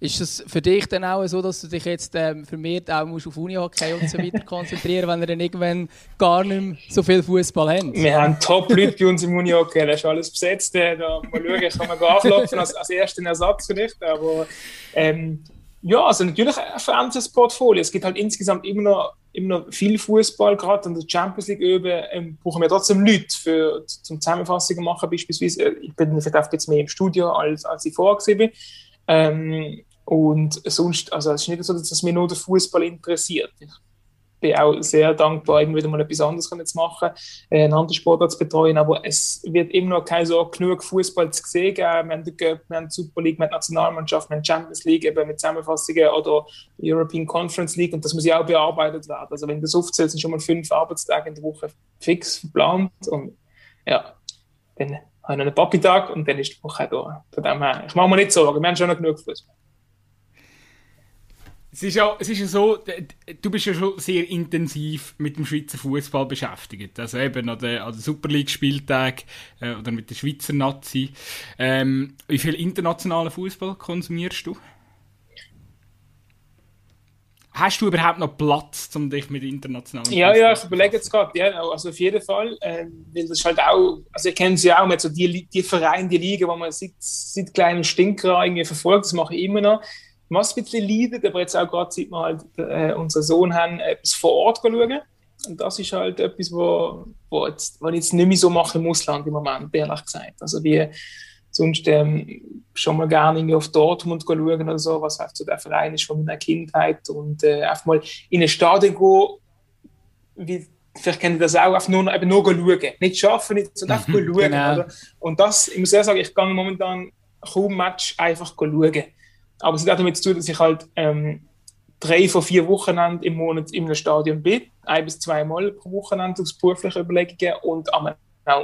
Ist es für dich dann auch so, dass du dich jetzt ähm, vermehrt auch musst auf Unihockey und so weiter (laughs) konzentrieren, wenn ihr dann irgendwann gar nicht mehr so viel Fußball habt? Wir haben Top-Leute bei uns im Unihockey, da ist alles besetzt. Da mal schauen, kann man anklopfen als, als ersten Ersatz vielleicht. Aber ähm, ja, also natürlich verändert das Portfolio. Es gibt halt insgesamt immer noch, immer noch viel Fußball, gerade in der Champions League üben, ähm, brauchen wir trotzdem Leute für, zum Zusammenfassungen machen. Beispielsweise, ich bin vielleicht jetzt mehr im Studio, als, als ich vorher bin. Ähm, und sonst, also es ist nicht so, dass mich nur der Fußball interessiert. Ich bin auch sehr dankbar, irgendwie mal etwas anderes zu machen, äh, einen anderen Sportart zu betreuen, aber es wird immer noch kein so genug Fußball zu sehen geben. Wir haben die Cup, wir haben die Super League, wir haben die Nationalmannschaft, wir haben die Champions League eben mit Zusammenfassungen oder European Conference League und das muss ja auch bearbeitet werden. Also wenn das aufzählt, sind schon mal fünf Arbeitstage in der Woche fix geplant und ja, dann habe ich noch einen Papi-Tag und dann ist die Woche da. Von dem her, ich mache mir nicht Sorgen, wir haben schon noch genug Fußball. Es ist, ja, es ist ja so, du bist ja schon sehr intensiv mit dem Schweizer Fußball beschäftigt. Also eben an den, an den Super League-Spieltag äh, oder mit der Schweizer Nazi. Ähm, wie viel internationalen Fußball konsumierst du? Hast du überhaupt noch Platz, um dich mit internationalen Ja, Fußball ja, ich überlege jetzt gerade, ja, also auf jeden Fall, äh, weil das halt auch, also ich kenne sie auch, mit so die, die Vereine, die Liga, wo man seit, seit kleinen Stinker irgendwie verfolgt, das mache ich immer noch was ein bisschen leidet, aber jetzt auch gerade seit wir halt äh, unseren Sohn haben, etwas vor Ort schauen. Und das ist halt etwas, wo, wo, jetzt, was ich jetzt nicht mehr so mache im Ausland im Moment, ehrlich gesagt. Also wie sonst ähm, schon mal gerne auf Dortmund schauen oder so, was halt so der Verein ist von meiner Kindheit und äh, einfach mal in ein Stadion gehen, wie, vielleicht kennt ihr das auch, einfach nur, eben nur schauen. Nicht schaffen, nicht, sondern einfach mhm, schauen. Genau. Und das, ich muss ehrlich sagen, ich gehe momentan kaum Match einfach schauen. Aber es hat damit zu tun, dass ich halt ähm, drei von vier Wochenenden im Monat einem Stadion bin, ein bis zwei Mal pro Wochenende aus beruflichen Überlegungen und auch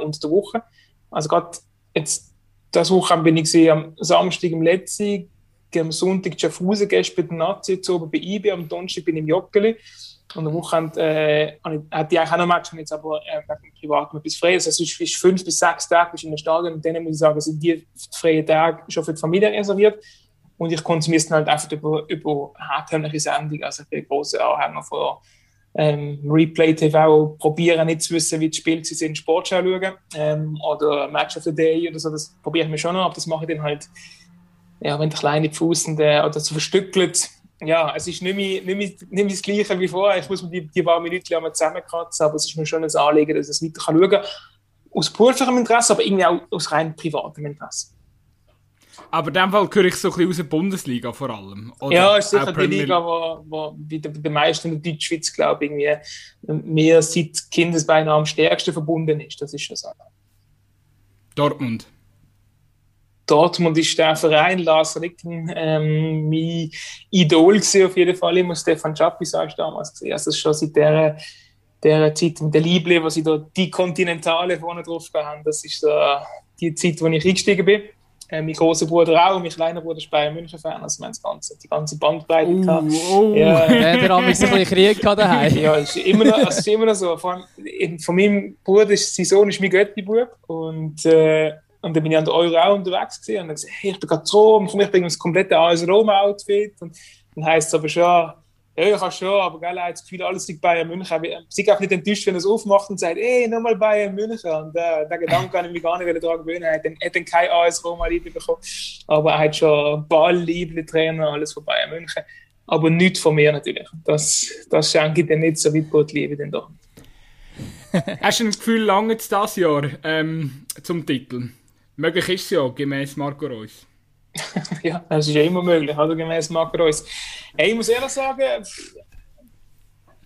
unter der Woche. Also gerade jetzt, das Wochenende bin ich gesehen, am Samstag im Letzten, am Sonntag Schaffhausen gestern bei der Nazi, jetzt oben bei IB, am Donnerstag bin ich im Joggeli. Und am Wochenende äh, hatte ich eigentlich auch noch Match, jetzt aber äh, privat etwas frei. Also es ist fünf bis sechs Tage in einem Stadion und dann muss ich sagen, sind die freien Tage schon für die Familie reserviert. Und ich konsumiere es halt einfach über, über herkömmliche Sendungen. Also ich bin ein großer Anhänger von ähm, Replay TV, probieren nicht zu wissen, wie die Spiele sind, Sportschau schauen ähm, oder Match of the Day oder so. Das probiere ich mir schon noch, aber das mache ich dann halt, ja, wenn der kleine Fuß oder so verstückelt. Ja, es ist nicht mehr, nicht, mehr, nicht mehr das Gleiche wie vorher. Ich muss mir die, die paar Minuten zusammenkratzen, aber es ist mir schon ein Anliegen, dass ich es weiter schauen kann. Aus beruflichem Interesse, aber irgendwie auch aus rein privatem Interesse. Aber in dem Fall gehöre ich so ein bisschen aus der Bundesliga vor allem. Oder ja, ist sicher die Liga, wo, wo bei den meisten in der Deutschschweiz, glaube ich, irgendwie mehr seit Kindesbeinen am stärksten verbunden ist. Das ist schon so. Dortmund. Dortmund ist der Verein, Lars Ricken, ähm, mein Idol gewesen, auf jeden Fall. Immer Stefan Czappi, sagst du damals gesehen. Also schon seit der, der Zeit mit der Liebe, wo sie da die Kontinentale vorne drauf haben, das ist so die Zeit, wo ich eingestiegen bin. Äh, mein großer Bruder auch, mein kleiner Bruder ist Bayern München Fan, also wir haben ganze, die ganze Bandbreite uh, gehabt. Oh. Ja. Der hat ein bisschen (laughs) Krieg gehabt daheim. Ja, es ist immer noch, also ist immer noch so. Vor allem, von meinem Bruder ist sein Sohn ist mein Götti-Bub und äh, und dann bin ich an der Euro auch unterwegs gewesen und dann gesagt, hey, ich bin gerade so, und ich bin das komplette AS Roma-Outfit und dann heisst es aber schon, Ja, ich habe schon, aber geil, hat das Gefühl, alles liegt Bayern München. Sie auch nicht enttäuscht, wenn er es aufmacht und sagt, ey, nochmal Bayern München. Und äh, der Gedanke kann ich mich gar nicht daran gewöhnen. Er hat dann, hat dann kein AS Roma Liebe bekommen. Aber er hat schon Ball-Liebe, Trainer, alles von Bayern München. Aber nichts von mir natürlich. Das, das schenke ich dir nicht so weit gut Liebe denn da. (laughs) Hast du ein Gefühl, lange das Jahr ähm, zum Titel? Möglich ist es ja, gemäß Marco Reus. Ja, das ist ja immer möglich, oder? Gemäß Marco Reus. Hey, ich muss ehrlich sagen,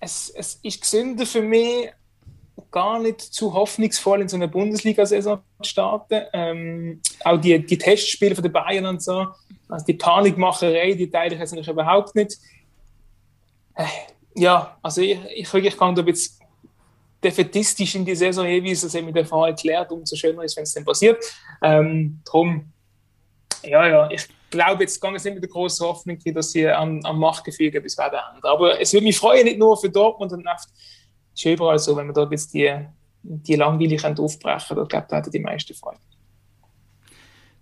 es, es ist gesünder für mich, gar nicht zu hoffnungsvoll in so einer Bundesliga-Saison zu starten. Ähm, auch die, die Testspiele von den Bayern und so, also die Panikmacherei, die teile ich jetzt natürlich überhaupt nicht. Äh, ja, also ich, ich, ich kann da bisschen defetistisch in die Saison jeweils, das mir der Fall erklärt, umso schöner ist, wenn es dann passiert. Ähm, darum, ja, ja, ich glaube, jetzt es nicht mit der großen Hoffnung, dass sie am, am Machtgefüge bis weiter haben. Aber es würde mich freuen, nicht nur für Dortmund und Naft, ist überall so, wenn wir da jetzt die, die langweilig aufbrechen können, ich glaube, da hätten die meisten Freude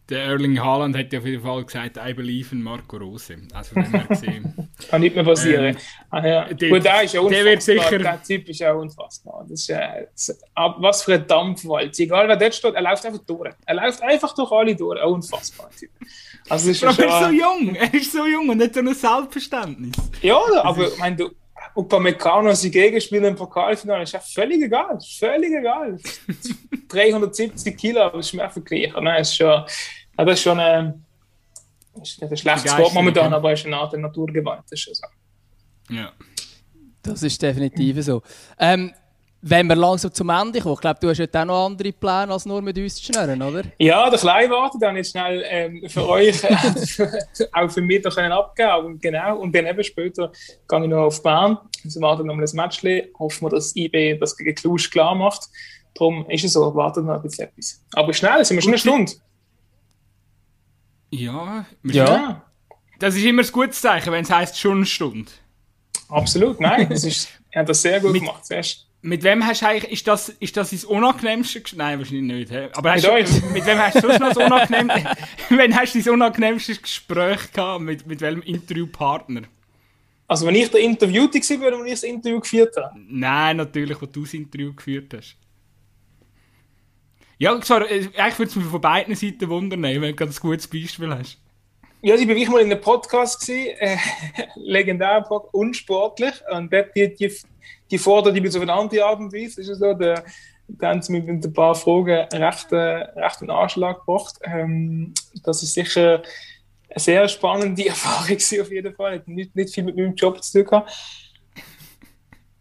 der Erling Haaland hat ja auf jeden Fall gesagt, I believe in Marco Rose. Also wenn wir gesehen. (laughs) Kann nicht mehr passieren. Ah, ja. der, Gut, der ist ja unfassbar. Der, wird sicher... der Typ ist ja unfassbar. Das ist, äh, was für ein Dampfwald. Egal wer dort steht, er läuft einfach durch. Er läuft einfach durch alle durch. Ein unfassbar Typ. Also, ist (laughs) aber er ist so jung. Er ist so jung und hat so ein Selbstverständnis. Ja, aber ich meine, du, Upamecano sein Gegenspieler im Pokalfinale ist ja völlig egal. Völlig egal. (laughs) 370 Kilo, aber ist mir vergleichen. Nein, ist schon, das ist schon ein, ist nicht ein schlechtes Wort momentan, aber es ist eine Art Naturgewalt. Das ist so. Ja. Das ist definitiv so. Ähm, wenn wir langsam zum Ende kommen, ich glaube, du hast jetzt auch noch andere Pläne, als nur mit uns zu schnurren, oder? Ja, der Kleine wartet dann jetzt schnell ähm, für euch, äh, (laughs) (laughs) auch für mich da können abgeben. Und genau, und dann eben später gehe ich noch auf die Bahn. Also warten noch mal ein Match. Hoffen wir, dass IB das gegen Klusch klar macht. Darum ist es so, wartet noch ein bisschen etwas. Aber schnell, sind wir schon eine Stunde. Ja, ja. Das ist immer ein gutes Zeichen, wenn es heisst schon eine Stunde. Absolut, nein. Das ist, er hat das sehr gut mit, gemacht. Zuerst mit wem hast du eigentlich, ist das, ist das das unangenehmste Gespräch? Nein, wahrscheinlich nicht. Aber hast du, mit wem hast du sonst noch das unangenehmste, (laughs) wenn hast du das unangenehmste Gespräch gehabt? Mit, mit welchem Interviewpartner? Also wenn ich der Interviewte war oder wenn ich das Interview geführt habe? Nein, natürlich, wo du das Interview geführt hast. Ja, zwar, äh, eigentlich würde es mich von beiden Seiten wundern, wenn du ein gutes Beispiel hast. Ja, ich war wirklich mal in einem Podcast, gewesen, äh, (laughs) legendär, unsportlich. Und dort die, die die fordert die auf eine andere Art und Weise. Ist es so, der, da haben sie mit ein paar Fragen recht, äh, recht einen Anschlag gebracht. Ähm, das ist sicher eine sehr spannende (laughs) Erfahrung auf jeden Fall. Hat nicht, nicht viel mit meinem Job zu tun gehabt.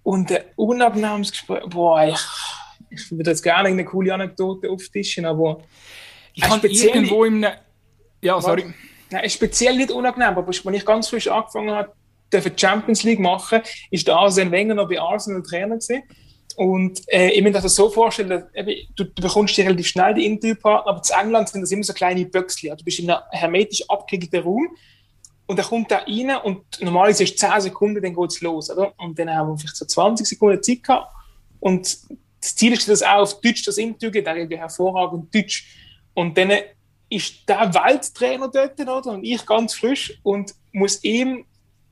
Und ein unangenehmes Gespräch, boah, ich, ich würde jetzt gerne eine coole Anekdote auftischen, aber ich kann irgendwo im... Ne ja, sorry. Nein, speziell nicht unangenehm, aber als ich ganz frisch angefangen habe, dürfen Champions League machen, ist der Arsene Wenger noch bei Arsenal Trainer gewesen. Und äh, ich muss mir das so vorstellen, dass, eben, du, du, bekommst dir relativ schnell die Interviewpartner, aber in England sind das immer so kleine Böckchen. Du bist in einem hermetisch abgelegten Raum und dann kommt da rein und normalerweise ist es 10 Sekunden, dann geht es los. Oder? Und dann haben wir vielleicht so 20 Sekunden Zeit gehabt. Und das Ziel ist, auch auf Deutsch das geht, der redet hervorragend Deutsch. Und dann ist der Welttrainer dort, oder? Und ich ganz frisch und muss ihm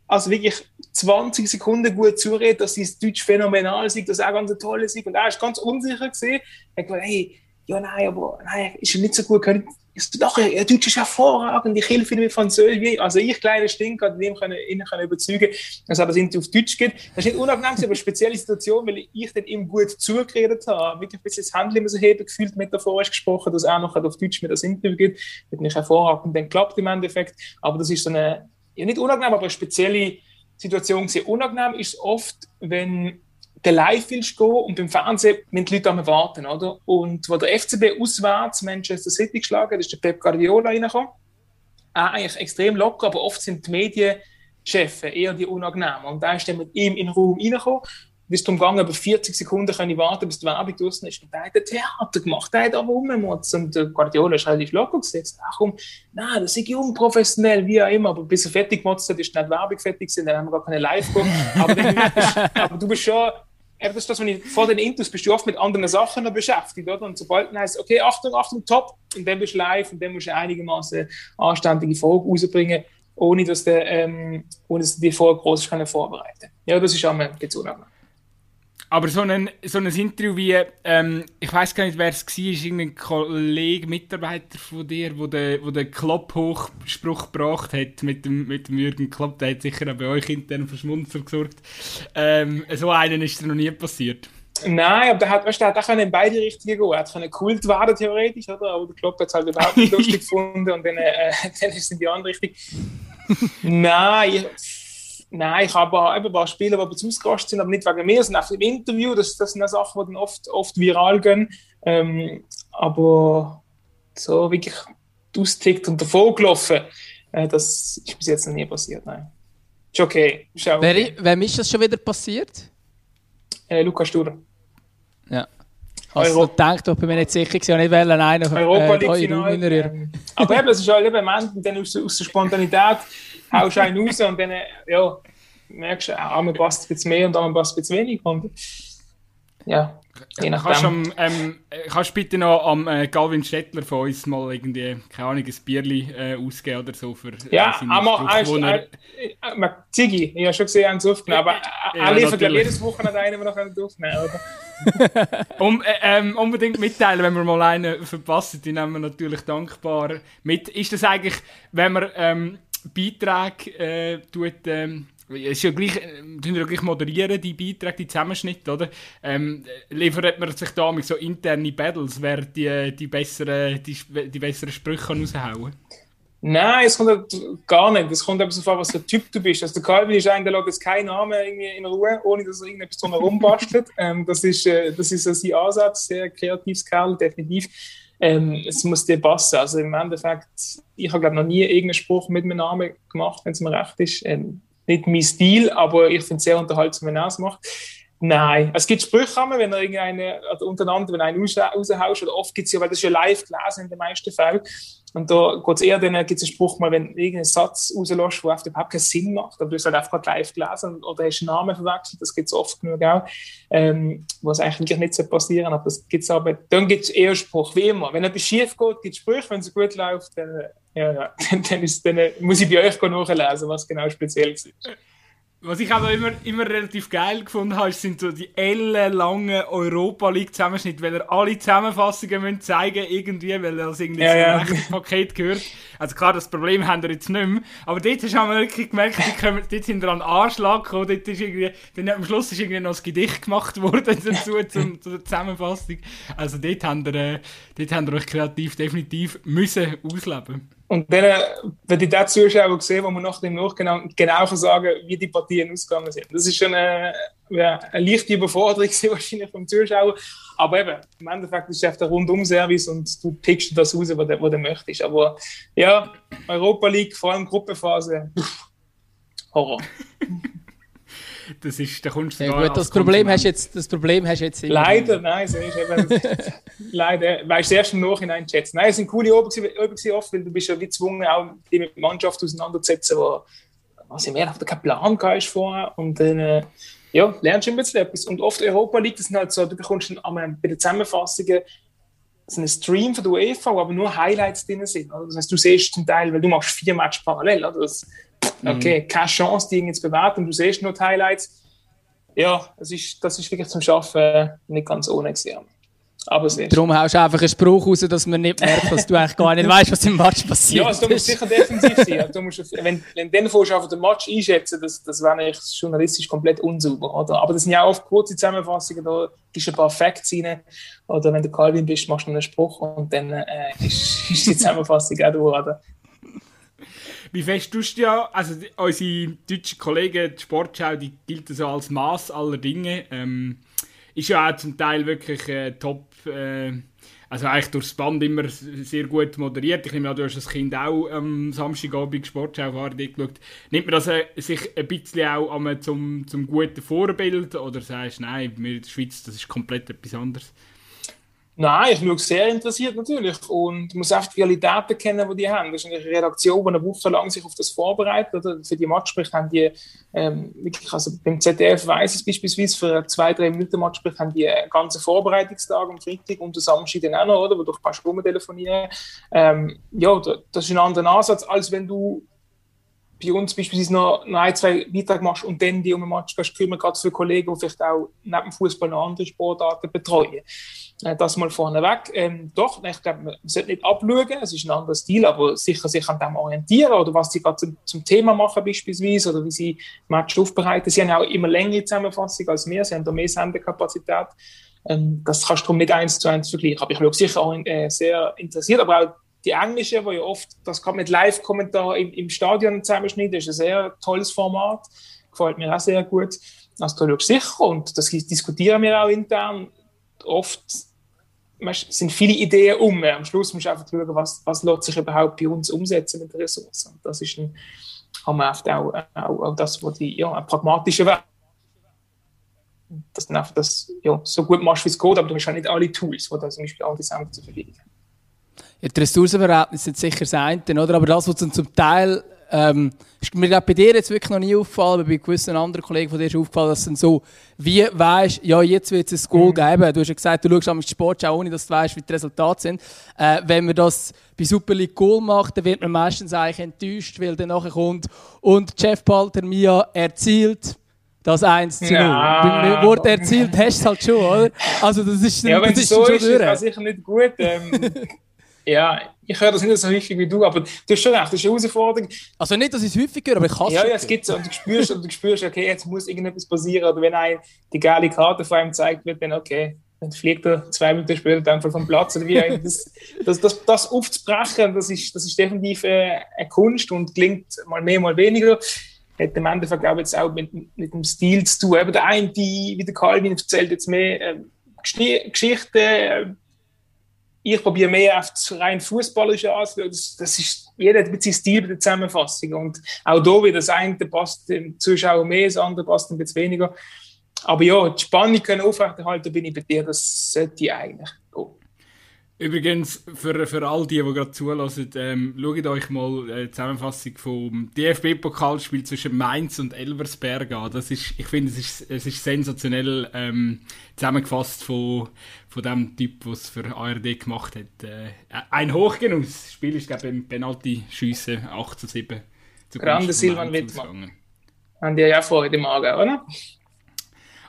also wirklich 20 Sekunden gut zureden, dass sein Deutsch phänomenal ist, dass er ganz toll ist. Und er ist ganz unsicher gesehen. Er hat gesagt, hey, ja, nein, aber nein, ist nicht so gut. Können, ist, doch, er Deutsch ist hervorragend, ich helfe ihm mit Französisch. Also ich, kleiner Stinker, hat ihn können, ihn können überzeugen, dass er das auf Deutsch geht. Das ist nicht unangenehm, aber eine spezielle Situation, weil ich dann ihm gut zugeredet habe. Wirklich ein bisschen das immer so heben, gefühlt metaphorisch gesprochen, dass er noch auf Deutsch mir das Interview gibt. Hat nicht hervorragend dann klappt im Endeffekt. Aber das ist so eine, ja nicht unangenehm, aber eine spezielle Situation. Unangenehm ist oft, wenn der live willst gehen und beim Fernsehen müssen die Leute am warten, oder? Und wo der FCB auswärts Manchester City geschlagen hat, ist der Pep Guardiola reingekommen. Auch eigentlich extrem locker, aber oft sind die Medienchefs eher die unangenehmen. Und da ist dann mit ihm in den Raum reingekommen bis zum Gang über 40 Sekunden können ich warten, bis die Werbung draußen ist. Und der hat ein Theater gemacht, der hat aber rumgemotzt. Und der Guardiola ist relativ locker gesetzt. Ach komm, nein, das ist unprofessionell, wie auch immer. Aber bis er fertig gemotzt hat, ist nicht die Werbung fertig gewesen, dann haben wir gar keine live aber, (laughs) aber du bist schon, das ist das, wenn ich vor den Intus bist du oft mit anderen Sachen noch beschäftigt, oder? Und sobald du heißt, okay, Achtung, Achtung, top, und dann bist du live und dann musst du einigermaßen anständige Fragen rausbringen. ohne dass der, ähm, ohne dass die vorher groß vorbereiten. Ja, das ist auch mal unangenehm. Aber so ein, so ein Interview wie, ähm, ich weiß gar nicht, wer es war, ist irgendein Kollege, Mitarbeiter von dir, wo der, wo der Klopp-Hochspruch gebracht hat mit dem, mit dem Jürgen Klopp, der hat sicher auch bei euch intern für Schmunzel gesorgt. Ähm, so einen ist dir noch nie passiert. Nein, aber der hat, weißt, der hat auch in beide Richtungen gehen. Er hat können Kult werden, theoretisch, oder? aber der Klopp hat es halt überhaupt nicht (laughs) lustig gefunden und dann, äh, (laughs) dann ist es in die andere Richtung. Nein, Nein, ich habe eben ein paar Spieler, die zu ausgerastet sind, aber nicht wegen mir, sondern einfach im Interview. Das, das sind Sachen, die dann oft, oft viral gehen. Ähm, aber so wirklich austickt und davon gelaufen, äh, das ist bis jetzt noch nie passiert. Nein. Ist okay. Ist okay. Wer, wem ist das schon wieder passiert? Äh, Lukas Studer. Ja. Also Euro gedacht, ob ich mir nicht sicher war, nicht wählen einer von Europa League äh, Final. Ähm, aber eben, es ist halt eben am Ende dann aus, aus der Spontanität haust einen raus und dann ja, merkst du, einmal passt es ein bisschen mehr und einmal passt es ein bisschen weniger. Und, ja, je nachdem. Kannst, am, ähm, kannst bitte noch am äh, Galvin Stettler von uns mal irgendwie, keine Ahnung, ein Bierli äh, ausgeben oder so für Ja, äh, aber er, äh, äh, Ziggy, ich habe schon gesehen, er hat es aufgenommen, aber er ja, liefert ja jedes Wochenende einen, den wir aufnehmen oder? (laughs) (laughs) um, äh, ähm, unbedingt mitteilen, wenn wir mal einen verpassen, die nehmen wir natürlich dankbar mit. Ist das eigentlich, wenn man ähm, Beiträge äh, tut, ähm, ist ja gleich, äh, ja gleich moderieren, die Beiträge, die Zusammenschnitte, oder? Ähm, liefert man sich da mit so interne Battles, wer die, die, besseren, die, die besseren Sprüche raushauen kann? Nein, es kommt halt gar nicht. Es kommt eben so vor, was für ein Typ du bist. Also der Calvin ist eigentlich, der lässt keinen Namen in Ruhe, ohne dass er irgendetwas drumherum bastelt. ähm, das, ist, äh, das ist also sein Ansatz, sehr kreatives Kerl, definitiv. Ähm, es muss dir passen. Also im Endeffekt, ich habe glaube noch nie irgendeinen Spruch mit meinem Namen gemacht, wenn es mir recht ist. Ähm, nicht mein Stil, aber ich finde es sehr unterhaltsam, wenn er es macht. Nein, es gibt Sprüche, wenn er irgendeine, also untereinander, wenn einen raushaust, oder oft gibt es ja, weil das ist ja live gelesen in den meisten Fällen, und da geht es eher, dann gibt es einen Spruch mal, wenn du irgendeinen Satz rauslässt, der überhaupt keinen Sinn macht, aber du hast halt einfach live gelesen oder hast einen Namen verwechselt, das gibt es oft genug auch, ähm, was eigentlich nicht so passieren aber das gibt's aber, dann gibt es eher Spruch, wie immer. Wenn etwas schief geht, gibt es Sprüche, wenn es gut läuft, dann, ja, ja, dann, (laughs) dann, ist, dann muss ich bei euch nachlesen, was genau speziell ist. Was ich aber immer, immer relativ geil gefunden habe, sind so die ellenlangen Europa League Zusammenschnitte, weil er alle Zusammenfassungen müssen zeigen irgendwie, weil er das irgendwie ja, zum ja. Paket gehört. Also klar, das Problem haben wir jetzt nicht mehr. Aber dort hast du wirklich gemerkt, die kommen, dort sind wir an den Anschlag gekommen, dort ist irgendwie, dann am Schluss ist irgendwie noch das Gedicht gemacht worden (laughs) dazu, zum, zur Zusammenfassung. Also dort haben wir, äh, dort haben wir euch kreativ definitiv müssen ausleben und dann, wenn die Zuschauer sehe, wo man nach dem Nachhinein genau sagen wie die Partien ausgegangen sind. Das ist schon eine, eine leichte Überforderung (laughs) wahrscheinlich vom Zuschauer. Aber eben, im Endeffekt ist es einfach der Rundum-Service und du pickst das raus, was du, was du möchtest. Aber ja, Europa League, vor allem Gruppenphase, Horror. (laughs) Das ist, da kommst du ja, gut, das Problem, hast jetzt, das Problem hast du jetzt immer. Leider, nein, so ist eben, (laughs) leider, weißt du erst im Nachhinein schätzen. Nein, es sind coole Übungen oft, weil du bist ja wie gezwungen, auch die mit der Mannschaft auseinanderzusetzen, wo, was im Ernst, keinen Plan hast vorher und dann, äh, ja, lernst du ein bisschen etwas. Und oft Europa liegt es halt so, du bekommst dann bei den Zusammenfassungen so einen Stream von der UEFA, wo aber nur Highlights drin sind. Also das heißt, du siehst zum Teil, weil du machst vier Matches parallel, oder? Das, okay, mhm. keine Chance, die zu bewerten, du siehst nur die Highlights. Ja, das ist, das ist wirklich zum Schaffen nicht ganz ohne gewesen. Aber es Darum haust du einfach einen Spruch raus, dass man nicht merkt, dass du eigentlich gar nicht weißt, was im Match passiert. Ja, also du musst sicher defensiv sein. Du musst, wenn, wenn du dann einfach den Match einschätzen, das, das wäre eigentlich journalistisch komplett unsauber. Oder? Aber das sind ja auch oft kurze Zusammenfassungen, da gibst du ein paar Facts rein. Oder wenn du Calvin bist, machst du einen Spruch und dann äh, ist, ist die Zusammenfassung auch durch. Oder? Wie fest tust du ja, also unsere deutschen Kollegen, die Sportschau, die gilt so als Maß aller Dinge. Ähm, ist ja auch zum Teil wirklich äh, top, äh, also eigentlich durchs Band immer sehr gut moderiert. Ich nehme an, du hast das Kind auch am Samstagabend Sportschau geschaut. Nimmt man das äh, sich ein bisschen auch um, zum, zum guten Vorbild oder sagst du, nein, in der Schweiz, das ist komplett etwas anderes? Nein, ich schaue sehr interessiert natürlich und muss einfach die Realitäten kennen, die die haben. Das ist eine Redaktion, die eine Woche lang sich auf das vorbereitet. Oder für die Matchsprich haben die ähm, wirklich, also beim ZDF weiß es beispielsweise, für zwei, drei Minuten Matchsprich haben die einen ganzen Vorbereitungstag am Freitag und am Samstag dann auch noch, oder, wo du kannst rumtelefonieren. Ähm, ja, das ist ein anderer Ansatz, als wenn du bei uns beispielsweise noch, noch ein, zwei Beiträge machst und dann die um Match kümmern, gerade für Kollegen, die vielleicht auch neben Fußball noch andere Sportarten betreuen. Äh, das mal vorneweg. Ähm, doch, ich glaube, man sollte nicht abschauen, es ist ein anderer Stil, aber sicher sich an dem orientieren oder was sie gerade zum, zum, Thema machen beispielsweise oder wie sie Match aufbereiten. Sie haben auch immer längere Zusammenfassung als wir, sie haben da mehr Sendekapazität. Ähm, das kannst du darum nicht eins zu eins vergleichen. Aber ich schaue sicher auch äh, sehr interessiert, aber auch die englische, wo ja oft, das kann mit Live-Kommentar im, im Stadion zusammenschneiden, ist ein sehr tolles Format. Gefällt mir auch sehr gut. Also da sicher und das diskutieren wir auch intern. Oft sind viele Ideen um. Am Schluss musst du einfach schauen, was, was lässt sich überhaupt bei uns umsetzen mit den Ressourcen. Das ist ein, haben wir oft auch, auch, auch das, wo die ja, pragmatische Weg dass du einfach das ja, so gut machst, wie es geht, aber du hast auch nicht alle Tools, die da zum Beispiel die Sender zur Verfügung haben. Die Ressourcenverhältnisse sind sicher das eine, oder? aber das, was zum Teil ähm, ist mir bei dir jetzt wirklich noch nie aufgefallen, aber bei gewissen anderen Kollegen von dir ist aufgefallen, dass dann so, wie weißt, ja, jetzt wird es ein Goal mhm. geben. Du hast ja gesagt, du schaust am Sport auch ohne, dass du weißt, wie die Resultate sind. Äh, wenn man das bei Super League Goal macht, dann wird man meistens eigentlich enttäuscht, weil dann nachher kommt und Jeff Palter Mia erzielt das 1 zu 0. Ja. Beim Wort erzielt hast du es halt schon, oder? Also das ist, ja, wenn es so ist, ist das sicher nicht gut. Ähm, (laughs) Ja, ich höre das nicht so häufig wie du, aber du hast schon recht, das ist eine Herausforderung. Also nicht, dass ich es häufig höre, aber ich kann es Ja, ja, es gibt so. Und du spürst, und du spürst, okay, jetzt muss irgendetwas passieren. Oder wenn ein die geile Karte vor einem gezeigt wird, dann okay, dann fliegt er zwei Minuten später einfach vom Platz. Oder wie das, das, das, das aufzubrechen, das ist, das ist definitiv äh, eine Kunst und klingt mal mehr, mal weniger. Hat im Endeffekt, glaube ich, jetzt auch mit, mit dem Stil zu tun. Eben der eine, die, wie der Calvin erzählt, jetzt mehr äh, Geschichten, äh, ich probiere mehr auf das rein Fußballische anzuschauen. Das, das ist, jeder ein bisschen Stil bei der Zusammenfassung. Und auch da wieder das eine passt dem Zuschauer mehr, das andere passt ein bisschen weniger. Aber ja, die Spannung können aufrechterhalten, bin ich bei dir, das sollte ich eigentlich. Übrigens, für, für all die, die gerade zulassen, ähm, schaut euch mal äh, die Zusammenfassung vom DFB-Pokalspiel zwischen Mainz und Elversberg an. Das ist, ich finde, es ist, es ist sensationell ähm, zusammengefasst von, von dem Typ, der es für ARD gemacht hat. Äh, ein Hochgenuss. Das Spiel ist, glaube ich, im Penalty-Schiessen 8 zu 7. Grande Silvan Wittmann. Haben die ja vorher im Aargau, oder?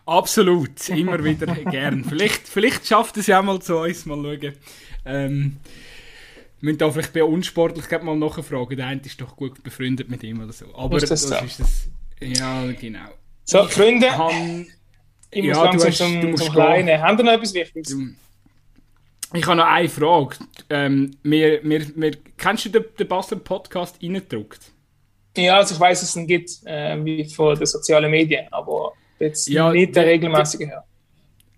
Absolut, immer wieder (laughs) gern. Vielleicht, vielleicht schafft es ja mal zu uns, mal schauen. Ähm, wir müssen da vielleicht bei unsportlich mal nachfragen. Der eine ist doch gut befreundet mit ihm oder so. Aber ist das, das so? ist das. Ja, genau. So, ich Freunde, kann, ich muss ja, langsam hast, zum, zum Kleinen. Haben wir noch etwas Wichtiges? Du, ich habe noch eine Frage. Ähm, wir, wir, wir, kennst du den, den Basler Podcast reingedruckt? Ja, also ich weiß, dass es ihn gibt, äh, wie von den sozialen Medien, aber Jetzt ja, nicht der regelmäßige Herr.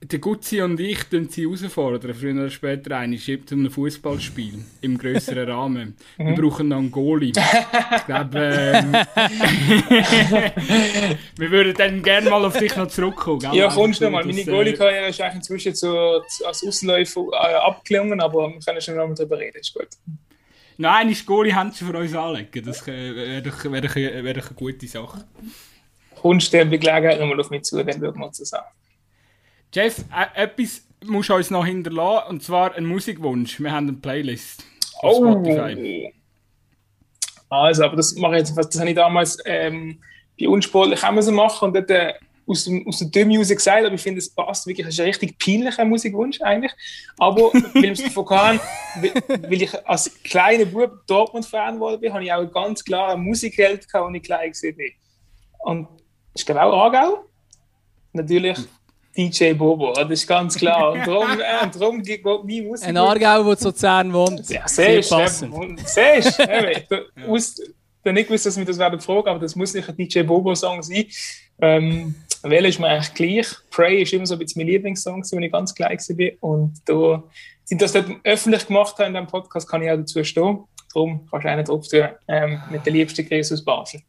Der Gutzi und ich tun sie herausfordern, früher oder später eine, zu einem Fußballspiel im größeren (laughs) Rahmen. Wir mhm. brauchen dann Goalie. ich glaube, ähm, (laughs) wir würden dann gerne mal auf dich noch zurückkommen. Gell? Ja, kommst du mal. Meine äh, Goalie-Karriere ist eigentlich inzwischen so als Ausläufer äh, abgelungen, aber wir können schon noch mal darüber reden, ist gut. Nein, ist Goalie-Händchen für uns anlegen. Das äh, wäre doch, wär doch, wär doch eine gute Sache Gelegenheit nochmal auf mich zu, dann schauen wir zusammen. Jeff, äh, etwas musst du uns noch hinterlassen, und zwar ein Musikwunsch. Wir haben eine Playlist auf oh. Spotify. Also, aber das mache ich jetzt, das habe ich damals ähm, bei Unsportlich auch so machen und dort äh, aus, dem, aus der Düm Music gesagt, aber ich finde, es passt wirklich, es ist ein richtig peinlicher Musikwunsch eigentlich. Aber (laughs) weil es davon kam, weil ich als kleiner Bub Dortmund-Fan wurde, habe ich auch ganz klar eine Musikheld gehabt, als ich klein war. Und ist glaube auch Aargau. Natürlich DJ Bobo, das ist ganz klar. Und darum, (laughs) äh, darum geht meine Musik. Ein Aargau, der zu Zern wohnt. Ja, siehst du. Siehst du. Ich nicht gewusst, dass wir das werden fragen, aber das muss nicht ein DJ Bobo-Song sein. Ähm, welcher ist mir eigentlich gleich? Pray ist immer so ein bisschen mein Lieblingssong, wenn ich ganz klein war. Und da, sind das dort öffentlich gemacht haben in diesem Podcast, kann ich auch dazu stehen. Darum kannst du einen drauf tun, ähm, mit der liebsten Grüße aus Basel.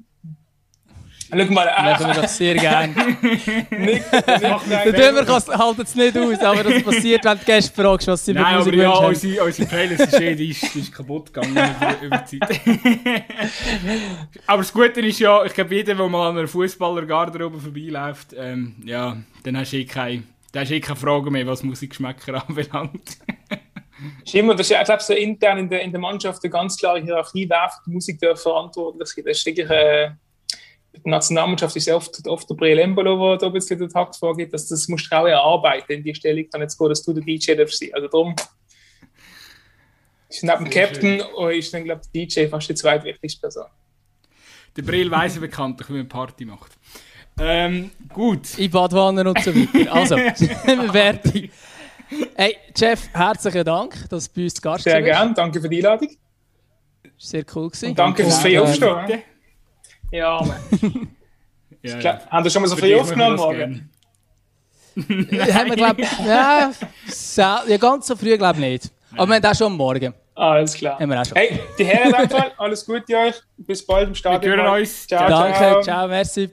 Schau mal, äh, Machen wir das sehr gerne. der Dömer hält es nicht aus, aber das passiert, wenn du Gäste fragst, was sie Nein, aber ja, unsere, unsere Playlist ist, eh, die ist, die ist kaputt gegangen über, die Zeit. aber das Gute ist ja, ich glaube, jeder, der mal an einer Fußballergarderobe vorbeiläuft, ähm, ja, dann hast du eh keine, dann hast du eh keine Frage mehr, was Musikgeschmäcker anbelangt. ist immer, das ist, ich glaube, so intern in der, in der Mannschaft eine ganz klare Hierarchie, wer für die Musik verantwortlich ist. Das ist wirklich, äh, die Nationalmannschaft ist oft, oft der Briel Embolo, der da ein bisschen den Takt vorgibt, dass das musst du auch erarbeiten, in die Stellung kann jetzt gehen, dass du der DJ darfst sein. Also darum ist neben dem Captain und ist dann, glaube ich, der DJ fast die zweitwichtigste Person. Der Brill weiss ja bekanntlich, wie man Party macht. Ähm, gut. In Badwanne und so weiter. Also, (laughs) (laughs) fertig. Hey, Jeff, herzlichen Dank, dass du bei uns zu Gast Sehr gerne, danke für die Einladung. Sehr cool gewesen. Und danke fürs Aufstehen. Ja, Mann. (laughs) ja, ja. Haben wir schon mal so früh aufgenommen morgen? haben wir, glaube ja, ja, ganz so früh glaube ich nicht. Aber wir haben auch schon am Morgen. Alles klar. Haben wir auch schon. Hey, die Herren, alles Gute euch. Bis bald im Stadion. Wir hören uns. Ciao, Danke, ciao, ciao merci.